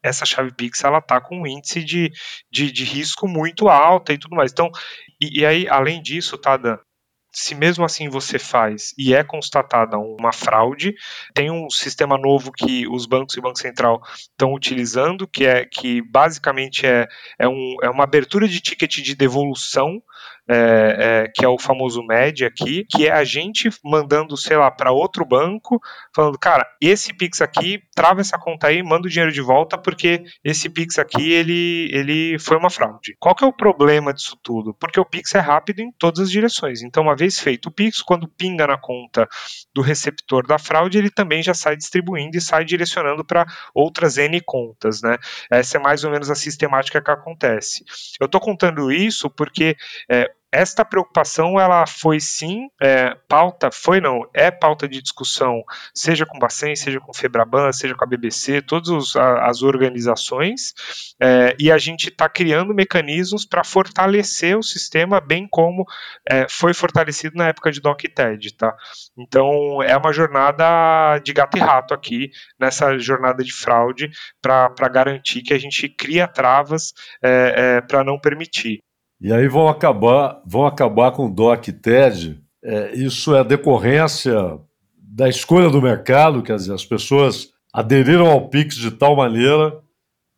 essa chave Pix ela tá com um índice de, de, de risco muito alta e tudo mais. Então, e, e aí, além disso, tá, Dan, se mesmo assim você faz e é constatada uma fraude, tem um sistema novo que os bancos e o Banco Central estão utilizando, que é que basicamente é, é, um, é uma abertura de ticket de devolução é, é, que é o famoso MED aqui, que é a gente mandando, sei lá, para outro banco, falando, cara, esse Pix aqui, trava essa conta aí, manda o dinheiro de volta, porque esse Pix aqui, ele, ele foi uma fraude. Qual que é o problema disso tudo? Porque o Pix é rápido em todas as direções. Então, uma vez feito o Pix, quando pinga na conta do receptor da fraude, ele também já sai distribuindo e sai direcionando para outras N contas, né? Essa é mais ou menos a sistemática que acontece. Eu estou contando isso porque é, esta preocupação ela foi sim é, pauta, foi não, é pauta de discussão, seja com o Bacen, seja com o Febraban, seja com a BBC, todas as organizações, é, e a gente está criando mecanismos para fortalecer o sistema, bem como é, foi fortalecido na época de Doc e TED, tá? Então é uma jornada de gato e rato aqui, nessa jornada de fraude, para garantir que a gente cria travas é, é, para não permitir. E aí vão acabar, vão acabar com DOC e TED. É, isso é decorrência da escolha do mercado, quer dizer, as pessoas aderiram ao Pix de tal maneira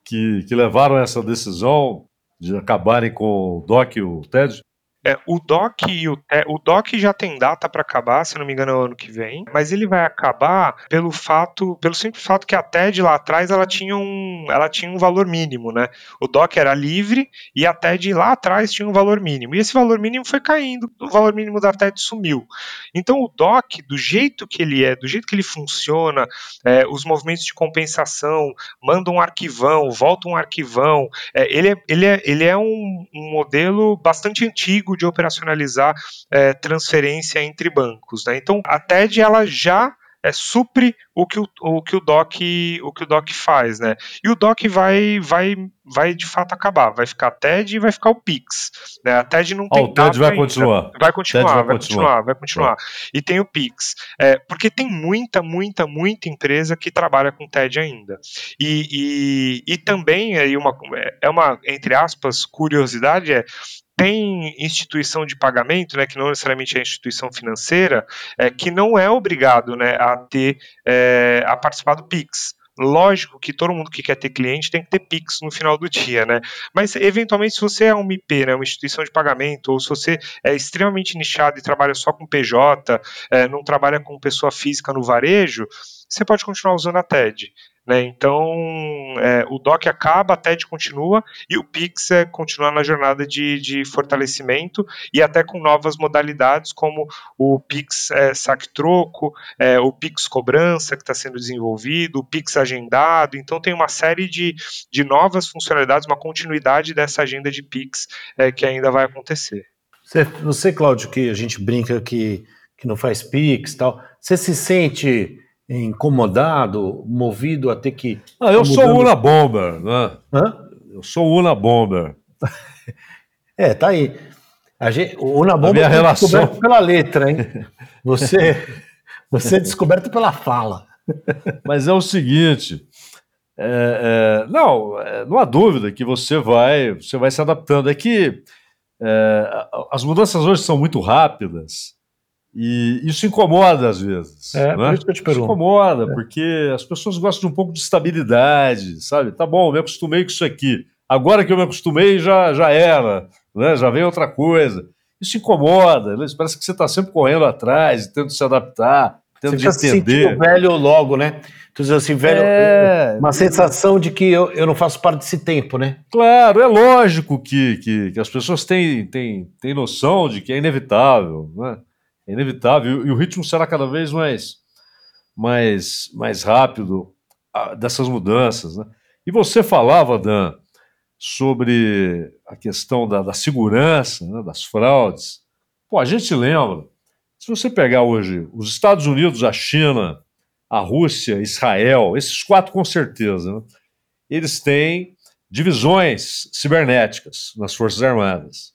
que, que levaram essa decisão de acabarem com o DOC e o TED? É, o DOC e o, é, o DOC já tem data para acabar, se não me engano, é o ano que vem, mas ele vai acabar pelo fato, pelo simples fato que a TED lá atrás ela tinha um, ela tinha um valor mínimo, né? O DOC era livre e a TED lá atrás tinha um valor mínimo. E esse valor mínimo foi caindo, o valor mínimo da TED sumiu. Então o DOC, do jeito que ele é, do jeito que ele funciona, é, os movimentos de compensação, manda um arquivão, volta um arquivão, é, ele, é, ele, é, ele é um, um modelo bastante antigo de operacionalizar é, transferência entre bancos. Né? Então, a TED ela já é, supre o que o, o que o DOC o que o DOC faz, né? E o DOC vai vai vai de fato acabar, vai ficar a TED e vai ficar o Pix, né? A TED não tem oh, o TED vai continuar. Vai continuar, vai, vai continuar, continuar, vai continuar. E tem o Pix, é, porque tem muita, muita, muita empresa que trabalha com TED ainda. E, e, e também aí uma é uma entre aspas curiosidade é tem instituição de pagamento, né, que não necessariamente é instituição financeira, é, que não é obrigado né, a ter é, a participar do Pix. Lógico que todo mundo que quer ter cliente tem que ter Pix no final do dia, né? Mas eventualmente, se você é um IP, né, uma instituição de pagamento, ou se você é extremamente nichado e trabalha só com PJ, é, não trabalha com pessoa física no varejo, você pode continuar usando a TED. Né? Então, é, o DOC acaba, a TED continua e o Pix é, continua na jornada de, de fortalecimento e até com novas modalidades, como o Pix é, saque-troco, é, o Pix cobrança que está sendo desenvolvido, o Pix agendado. Então, tem uma série de, de novas funcionalidades, uma continuidade dessa agenda de Pix é, que ainda vai acontecer. Você, você, Cláudio, que a gente brinca que, que não faz Pix tal, você se sente incomodado, movido a ter que. Ah, eu sou Una Bomber, né? Hã? Eu sou Una Bomber. é, tá aí. A gente, o Una Bomber é relação... descoberto pela letra, hein? Você, você é descoberto pela fala. Mas é o seguinte. É, é, não, é, não há dúvida que você vai, você vai se adaptando. É que é, as mudanças hoje são muito rápidas e isso incomoda às vezes. É, né? por isso que eu te pergunto. Isso incomoda, é. porque as pessoas gostam de um pouco de estabilidade, sabe? Tá bom, me acostumei com isso aqui. Agora que eu me acostumei, já, já era, né? já vem outra coisa. Isso incomoda, né? parece que você está sempre correndo atrás, tentando se adaptar, tendo Você de entender. velho logo, né? Tu diz assim, velho, é... uma sensação de que eu, eu não faço parte desse tempo, né? Claro, é lógico que, que, que as pessoas têm, têm, têm noção de que é inevitável, né? É inevitável, e, o ritmo será cada vez mais, mais, mais rápido dessas mudanças, né? E você falava, Dan, sobre a questão da, da segurança, né, das fraudes. Pô, a gente lembra, se você pegar hoje os Estados Unidos, a China, a Rússia, Israel, esses quatro com certeza, né, eles têm divisões cibernéticas nas Forças Armadas.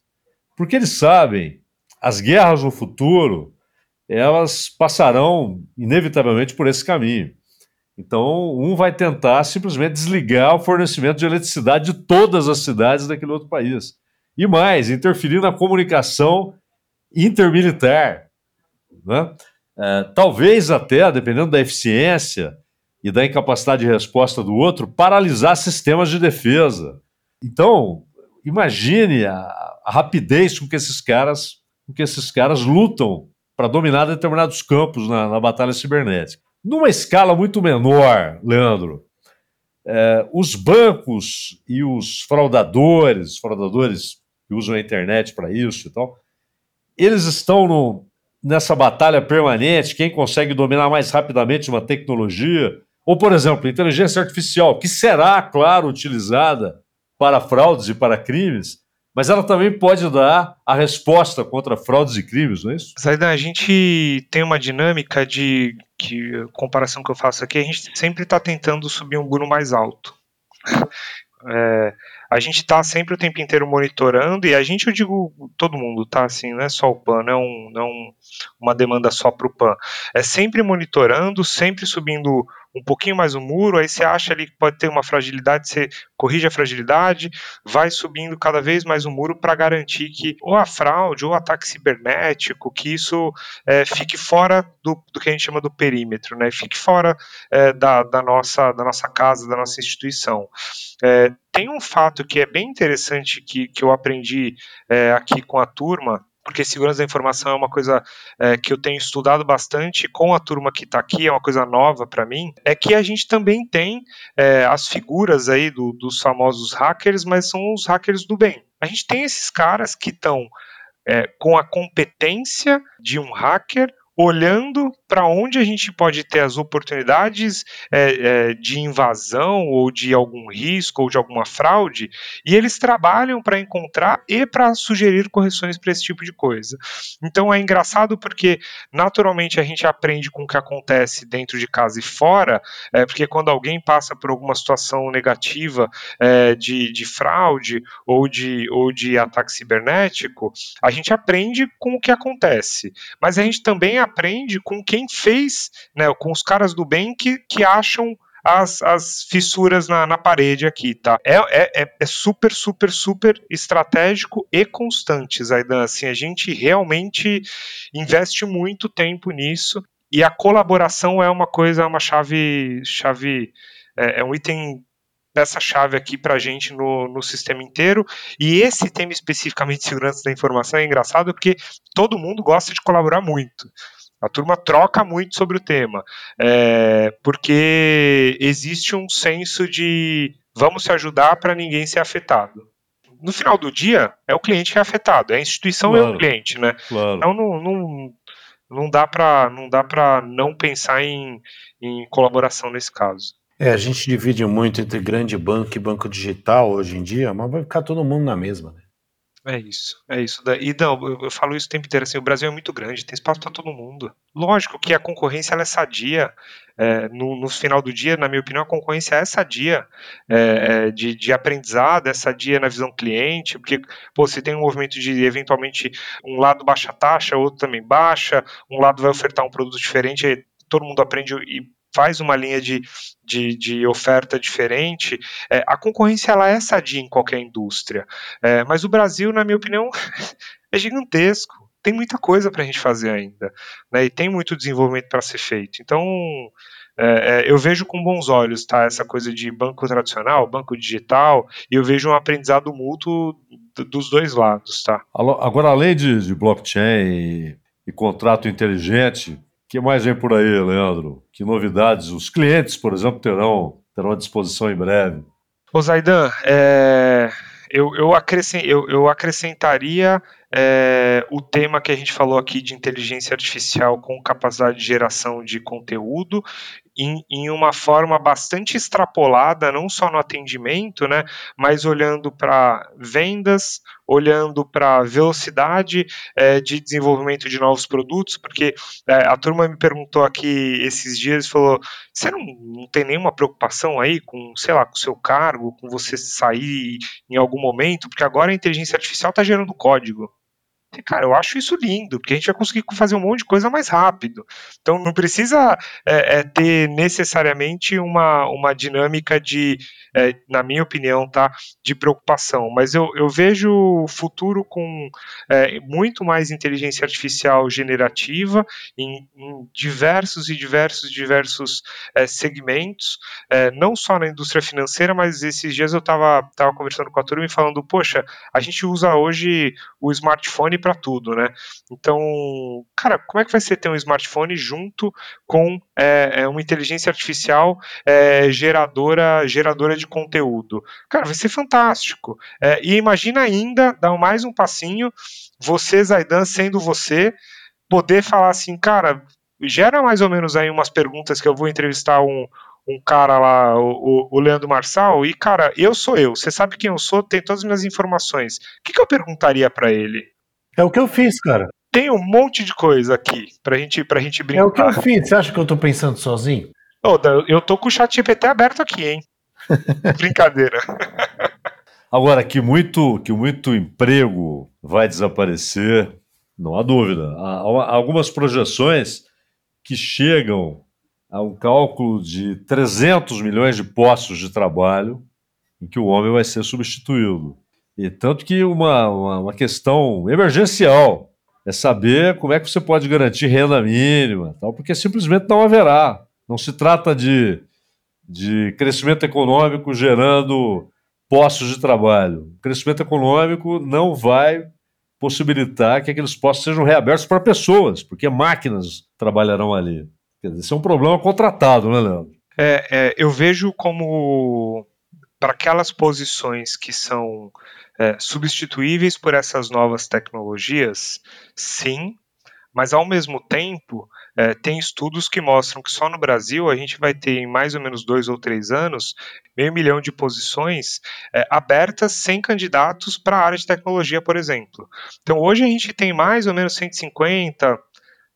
Porque eles sabem, as guerras no futuro, elas passarão inevitavelmente por esse caminho. Então, um vai tentar simplesmente desligar o fornecimento de eletricidade de todas as cidades daquele outro país. E mais, interferir na comunicação intermilitar. Né? É, talvez até, dependendo da eficiência e da incapacidade de resposta do outro, paralisar sistemas de defesa. Então, imagine a, a rapidez com que esses caras, com que esses caras lutam para dominar determinados campos na, na batalha cibernética. Numa escala muito menor, Leandro, é, os bancos e os fraudadores, fraudadores que usam a internet para isso e tal, eles estão no, nessa batalha permanente, quem consegue dominar mais rapidamente uma tecnologia, ou, por exemplo, inteligência artificial, que será, claro, utilizada para fraudes e para crimes, mas ela também pode dar a resposta contra fraudes e crimes, não é isso? Zaidan, a gente tem uma dinâmica de que comparação que eu faço aqui, a gente sempre está tentando subir um muro mais alto. É, a gente está sempre o tempo inteiro monitorando, e a gente, eu digo, todo mundo, tá? Assim, não é só o PAN, não é, um, não é uma demanda só para o PAN. É sempre monitorando, sempre subindo um pouquinho mais o muro, aí você acha ali que pode ter uma fragilidade, você corrige a fragilidade, vai subindo cada vez mais o muro para garantir que ou a fraude ou o ataque cibernético, que isso é, fique fora do, do, que a gente chama do perímetro, né? fique fora é, da, da, nossa, da nossa casa, da nossa instituição. É, tem um fato que é bem interessante que, que eu aprendi é, aqui com a turma, porque segurança da informação é uma coisa é, que eu tenho estudado bastante com a turma que está aqui, é uma coisa nova para mim, é que a gente também tem é, as figuras aí do, dos famosos hackers, mas são os hackers do bem. A gente tem esses caras que estão é, com a competência de um hacker, olhando para onde a gente pode ter as oportunidades é, é, de invasão ou de algum risco ou de alguma fraude, e eles trabalham para encontrar e para sugerir correções para esse tipo de coisa. Então é engraçado porque naturalmente a gente aprende com o que acontece dentro de casa e fora, é, porque quando alguém passa por alguma situação negativa é, de, de fraude ou de, ou de ataque cibernético, a gente aprende com o que acontece, mas a gente também aprende com quem fez, né, com os caras do bem que, que acham as, as fissuras na, na parede aqui, tá? É, é, é, é super, super, super estratégico e constante, Zaidan. Assim, a gente realmente investe muito tempo nisso e a colaboração é uma coisa, é uma chave, chave é, é um item peça-chave aqui para a gente no, no sistema inteiro. E esse tema especificamente de segurança da informação é engraçado porque todo mundo gosta de colaborar muito. A turma troca muito sobre o tema, é, porque existe um senso de vamos se ajudar para ninguém ser afetado. No final do dia, é o cliente que é afetado, é a instituição claro, e o cliente, né? Claro. Então não, não, não dá para não dá não pensar em, em colaboração nesse caso. É, a gente divide muito entre grande banco e banco digital hoje em dia, mas vai ficar todo mundo na mesma, né? É isso, é isso. E não, eu, eu falo isso o tempo inteiro assim, o Brasil é muito grande, tem espaço para todo mundo. Lógico que a concorrência ela é sadia. É, no, no, final do dia, na minha opinião, a concorrência é sadia é, é, de, de aprendizado, é sadia na visão cliente, porque pô, você tem um movimento de eventualmente um lado baixa taxa, outro também baixa, um lado vai ofertar um produto diferente, todo mundo aprende e faz uma linha de, de, de oferta diferente, é, a concorrência ela é sadia em qualquer indústria. É, mas o Brasil, na minha opinião, é gigantesco. Tem muita coisa para a gente fazer ainda. Né, e tem muito desenvolvimento para ser feito. Então, é, é, eu vejo com bons olhos tá, essa coisa de banco tradicional, banco digital, e eu vejo um aprendizado mútuo dos dois lados. Tá? Agora, além de, de blockchain e, e contrato inteligente, que mais vem por aí, Leandro? Que novidades os clientes, por exemplo, terão, terão à disposição em breve? Ô Zaidan, é, eu, eu, acrescent, eu, eu acrescentaria é, o tema que a gente falou aqui de inteligência artificial com capacidade de geração de conteúdo em, em, uma forma bastante extrapolada, não só no atendimento, né, mas olhando para vendas, olhando para velocidade é, de desenvolvimento de novos produtos, porque é, a turma me perguntou aqui esses dias, falou, você não, não tem nenhuma preocupação aí com, sei lá, com o seu cargo, com você sair em algum momento, porque agora a inteligência artificial está gerando código. Cara, eu acho isso lindo, porque a gente vai conseguir fazer um monte de coisa mais rápido. Então não precisa é, é, ter necessariamente uma, uma dinâmica de, é, na minha opinião, tá, de preocupação. Mas eu, eu vejo o futuro com é, muito mais inteligência artificial generativa em, em diversos e diversos diversos é, segmentos, é, não só na indústria financeira, mas esses dias eu estava tava conversando com a turma e falando, poxa, a gente usa hoje o smartphone para tudo, né? Então, cara, como é que vai ser ter um smartphone junto com é, é, uma inteligência artificial é, geradora, geradora de conteúdo? Cara, vai ser fantástico. É, e imagina ainda, dar mais um passinho, você, Zaidan, sendo você, poder falar assim, cara, gera mais ou menos aí umas perguntas que eu vou entrevistar um um cara lá, o, o, Leandro Marçal, e cara, eu sou eu, você sabe quem eu sou, tem todas as minhas informações. O que, que eu perguntaria para ele? É o que eu fiz, cara. Tem um monte de coisa aqui pra gente, pra gente brincar. É o que eu fiz. Você acha que eu tô pensando sozinho? Oh, eu tô com o chat GPT aberto aqui, hein? Brincadeira. Agora, que muito, que muito emprego vai desaparecer, não há dúvida. Há algumas projeções que chegam a um cálculo de 300 milhões de postos de trabalho em que o homem vai ser substituído. E tanto que uma, uma, uma, questão emergencial é saber como é que você pode garantir renda mínima, tal, porque simplesmente não haverá. Não se trata de, de crescimento econômico gerando postos de trabalho. O crescimento econômico não vai possibilitar que aqueles postos sejam reabertos para pessoas, porque máquinas trabalharão ali. Quer dizer, isso é um problema contratado, né, Leandro? É, é eu vejo como para aquelas posições que são é, substituíveis por essas novas tecnologias, sim, mas ao mesmo tempo é, tem estudos que mostram que só no Brasil a gente vai ter em mais ou menos dois ou três anos meio milhão de posições é, abertas sem candidatos para a área de tecnologia, por exemplo. Então hoje a gente tem mais ou menos 150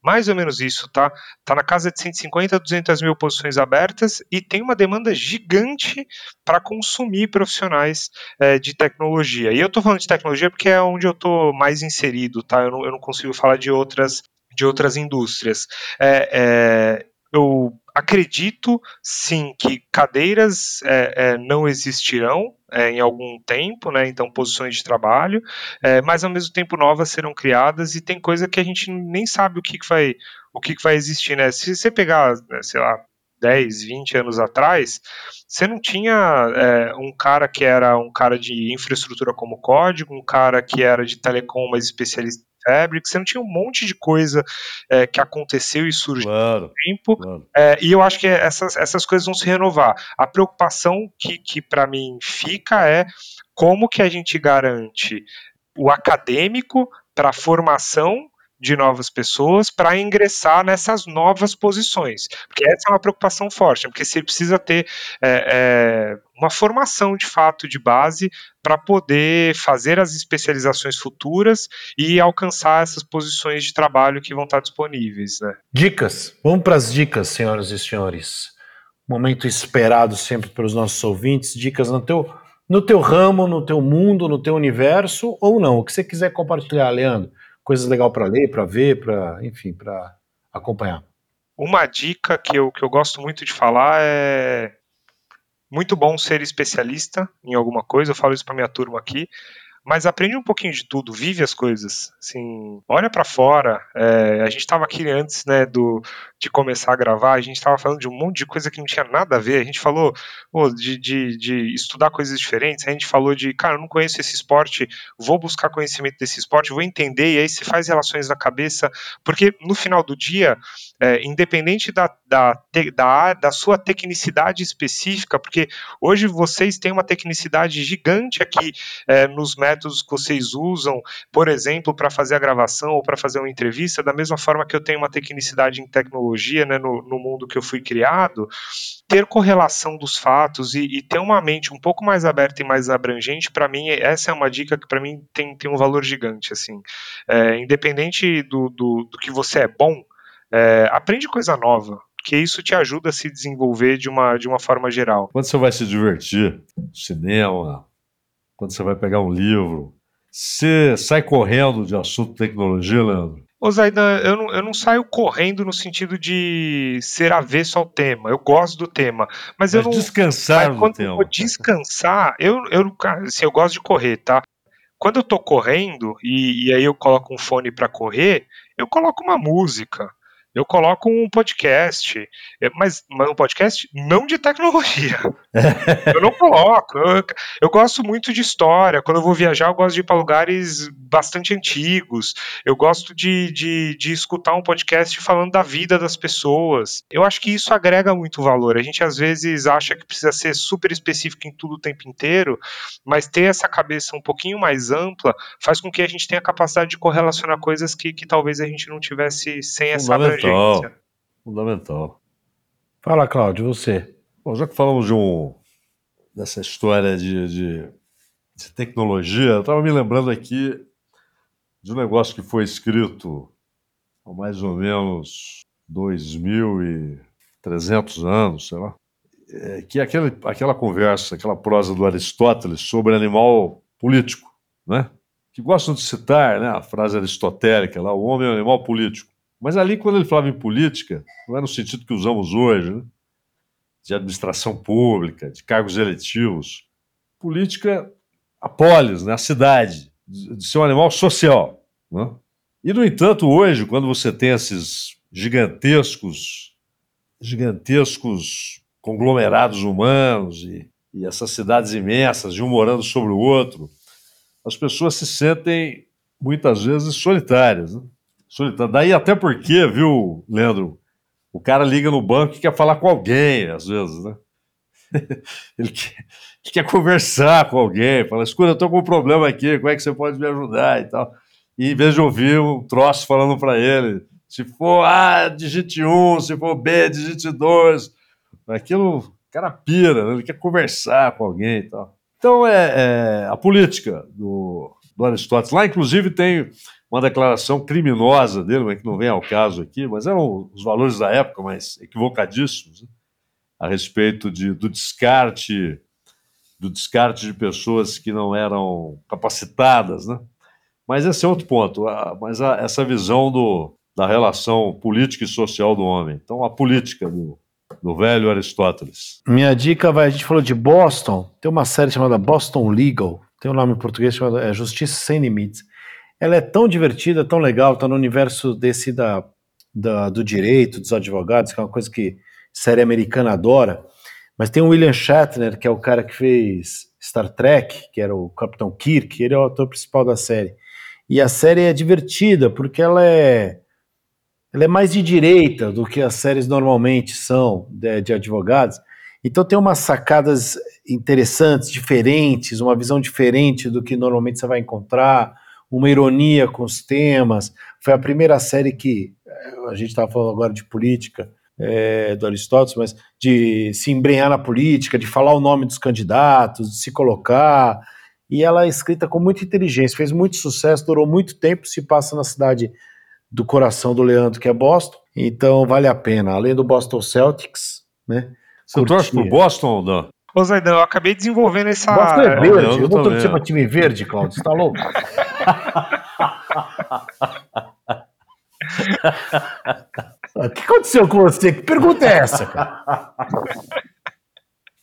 mais ou menos isso, tá? Tá na casa de 150 a 200 mil posições abertas e tem uma demanda gigante para consumir profissionais é, de tecnologia. E eu estou falando de tecnologia porque é onde eu estou mais inserido, tá? Eu não, eu não consigo falar de outras de outras indústrias. É, é, eu acredito sim que cadeiras é, é, não existirão é, em algum tempo, né? Então posições de trabalho, é, mas ao mesmo tempo novas serão criadas e tem coisa que a gente nem sabe o que, que vai o que, que vai existir, né? Se você pegar, né, sei lá, 10, 20 anos atrás, você não tinha é, um cara que era um cara de infraestrutura como código, um cara que era de telecom, mas especialista Fabric, você não tinha um monte de coisa é, que aconteceu e surgiu claro, no tempo, claro. é, e eu acho que essas, essas coisas vão se renovar. A preocupação que, que para mim fica é como que a gente garante o acadêmico para a formação de novas pessoas para ingressar nessas novas posições. Porque essa é uma preocupação forte, porque você precisa ter é, é, uma formação de fato de base para poder fazer as especializações futuras e alcançar essas posições de trabalho que vão estar disponíveis. Né? Dicas. Vamos para as dicas, senhoras e senhores. Momento esperado sempre pelos nossos ouvintes. Dicas no teu, no teu ramo, no teu mundo, no teu universo ou não. O que você quiser compartilhar, Leandro coisas legais para ler, para ver, para, enfim, para acompanhar. Uma dica que eu, que eu gosto muito de falar é muito bom ser especialista em alguma coisa, eu falo isso para minha turma aqui, mas aprende um pouquinho de tudo, vive as coisas, assim, olha para fora. É, a gente estava aqui antes, né, do, de começar a gravar, a gente estava falando de um monte de coisa que não tinha nada a ver. A gente falou de, de, de, estudar coisas diferentes, a gente falou de, cara, eu não conheço esse esporte, vou buscar conhecimento desse esporte, vou entender, e aí você faz relações na cabeça, porque no final do dia, é, independente da, da, da, da sua tecnicidade específica, porque hoje vocês têm uma tecnicidade gigante aqui é, nos métodos que vocês usam, por exemplo, para fazer a gravação ou para fazer uma entrevista, da mesma forma que eu tenho uma tecnicidade em tecnologia, né, no, no mundo que eu fui criado, ter correlação dos fatos e, e, ter uma mente um pouco mais aberta e mais abrangente, para mim, essa é uma dica que para mim tem, tem um valor gigante, assim. É, independente do, do, do que você é bom, é, aprende coisa nova, que isso te ajuda a se desenvolver de uma, de uma forma geral. Quando você vai se divertir, cinema, quando você vai pegar um livro, você sai correndo de assunto tecnologia, Leandro? Ô Zaidan, eu não, eu não saio correndo no sentido de ser avesso ao tema. Eu gosto do tema. Mas, mas eu não. Descansar mas quando eu vou descansar, eu, eu, assim, eu gosto de correr, tá? Quando eu tô correndo e, e aí eu coloco um fone para correr, eu coloco uma música eu coloco um podcast, é, mas, mas um podcast não de tecnologia. eu não coloco. Eu, eu, gosto muito de história. Quando eu vou viajar, eu gosto de ir para lugares bastante antigos. Eu gosto de, de, de escutar um podcast falando da vida das pessoas. Eu acho que isso agrega muito valor. A gente às vezes acha que precisa ser super específico em tudo o tempo inteiro, mas ter essa cabeça um pouquinho mais ampla faz com que a gente tenha a capacidade de correlacionar coisas que, que talvez a gente não tivesse sem essa abrangência Fundamental. Fundamental. Fala, Cláudio, você. Bom, já que falamos de um, dessa história de, de, de tecnologia, eu estava me lembrando aqui de um negócio que foi escrito há mais ou menos 2.300 anos, sei lá, é, que é aquele, aquela conversa, aquela prosa do Aristóteles sobre animal político, né? que gostam de citar né, a frase aristotélica lá, o homem é um animal político. Mas ali, quando ele falava em política, não é no sentido que usamos hoje, né? de administração pública, de cargos eletivos. Política, a polis, né? a cidade, de ser um animal social. Né? E, no entanto, hoje, quando você tem esses gigantescos, gigantescos conglomerados humanos e, e essas cidades imensas, de um morando sobre o outro, as pessoas se sentem, muitas vezes, solitárias. Né? Daí até porque, viu, Leandro, o cara liga no banco e quer falar com alguém, às vezes, né? Ele quer, ele quer conversar com alguém, fala, escuta, eu tô com um problema aqui, como é que você pode me ajudar e tal. E em vez de ouvir um troço falando para ele, se for A, digite 1, se for B, digite 2. Aquilo, o cara pira, né? ele quer conversar com alguém e tal. Então, é, é a política do, do Aristóteles. Lá, inclusive, tem uma declaração criminosa dele, que não vem ao caso aqui, mas eram os valores da época, mas equivocadíssimos, né? a respeito de, do descarte do descarte de pessoas que não eram capacitadas, né? Mas esse é outro ponto. A, mas a, essa visão do, da relação política e social do homem. Então, a política do, do velho Aristóteles. Minha dica vai, a gente falou de Boston, tem uma série chamada Boston Legal, tem um nome em português chamado é, Justiça Sem Limites ela é tão divertida, tão legal, está no universo desse da, da, do direito, dos advogados, que é uma coisa que série americana adora. Mas tem o William Shatner, que é o cara que fez Star Trek, que era o Capitão Kirk, ele é o ator principal da série. E a série é divertida, porque ela é, ela é mais de direita do que as séries normalmente são de, de advogados. Então tem umas sacadas interessantes, diferentes, uma visão diferente do que normalmente você vai encontrar uma ironia com os temas. Foi a primeira série que eh, a gente estava falando agora de política é, do Aristóteles, mas de se embrenhar na política, de falar o nome dos candidatos, de se colocar. E ela é escrita com muita inteligência, fez muito sucesso, durou muito tempo, se passa na cidade do coração do Leandro, que é Boston. Então vale a pena, além do Boston Celtics, né? Você torce pro Boston ou não? Ô Zaidan, eu acabei desenvolvendo essa. Boston é verde, eu, eu vou torcer pra time verde, Claudio, você tá louco? O que aconteceu com você? Que pergunta é essa, cara?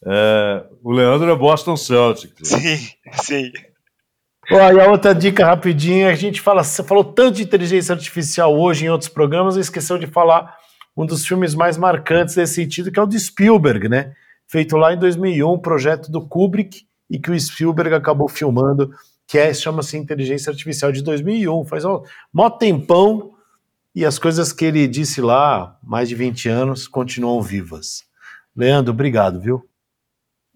É, o Leandro é Boston Celtics. Sim, sim. Ó, e a outra dica rapidinha, a gente fala, você falou tanto de inteligência artificial hoje em outros programas, e esqueceu de falar um dos filmes mais marcantes nesse sentido, que é o de Spielberg, né? Feito lá em 2001, projeto do Kubrick, e que o Spielberg acabou filmando, que é, chama-se Inteligência Artificial de 2001, faz um mó tempão, e as coisas que ele disse lá, mais de 20 anos, continuam vivas. Leandro, obrigado, viu?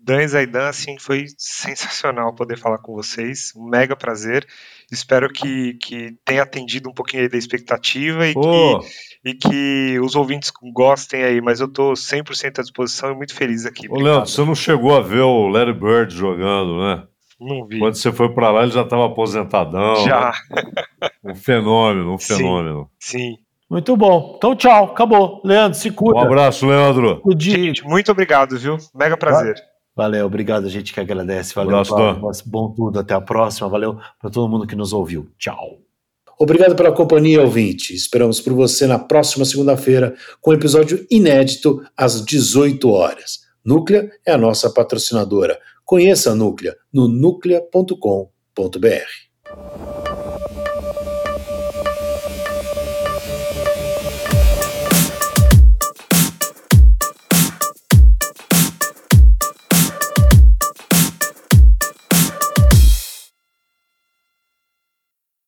Dan e Zaidan, assim, foi sensacional poder falar com vocês. Um mega prazer. Espero que, que tenha atendido um pouquinho aí da expectativa e, Ô, que, e que os ouvintes gostem aí. Mas eu tô 100% à disposição e muito feliz aqui. ô Obrigado. Leandro, você não chegou a ver o Larry Bird jogando, né? Não vi. Quando você foi pra lá, ele já estava aposentadão. Já, Um fenômeno, um Sim. fenômeno. sim. Muito bom. Então, tchau, acabou. Leandro, se Um cuida. abraço, Leandro. Gente, muito obrigado, viu? Mega prazer. Valeu, obrigado, a gente que agradece. Valeu, Abraço, Paulo. Bom tudo, até a próxima. Valeu para todo mundo que nos ouviu. Tchau. Obrigado pela companhia, ouvinte. Esperamos por você na próxima segunda-feira com um episódio inédito às 18 horas. Núclea é a nossa patrocinadora. Conheça a Núclea no núclea.com.br.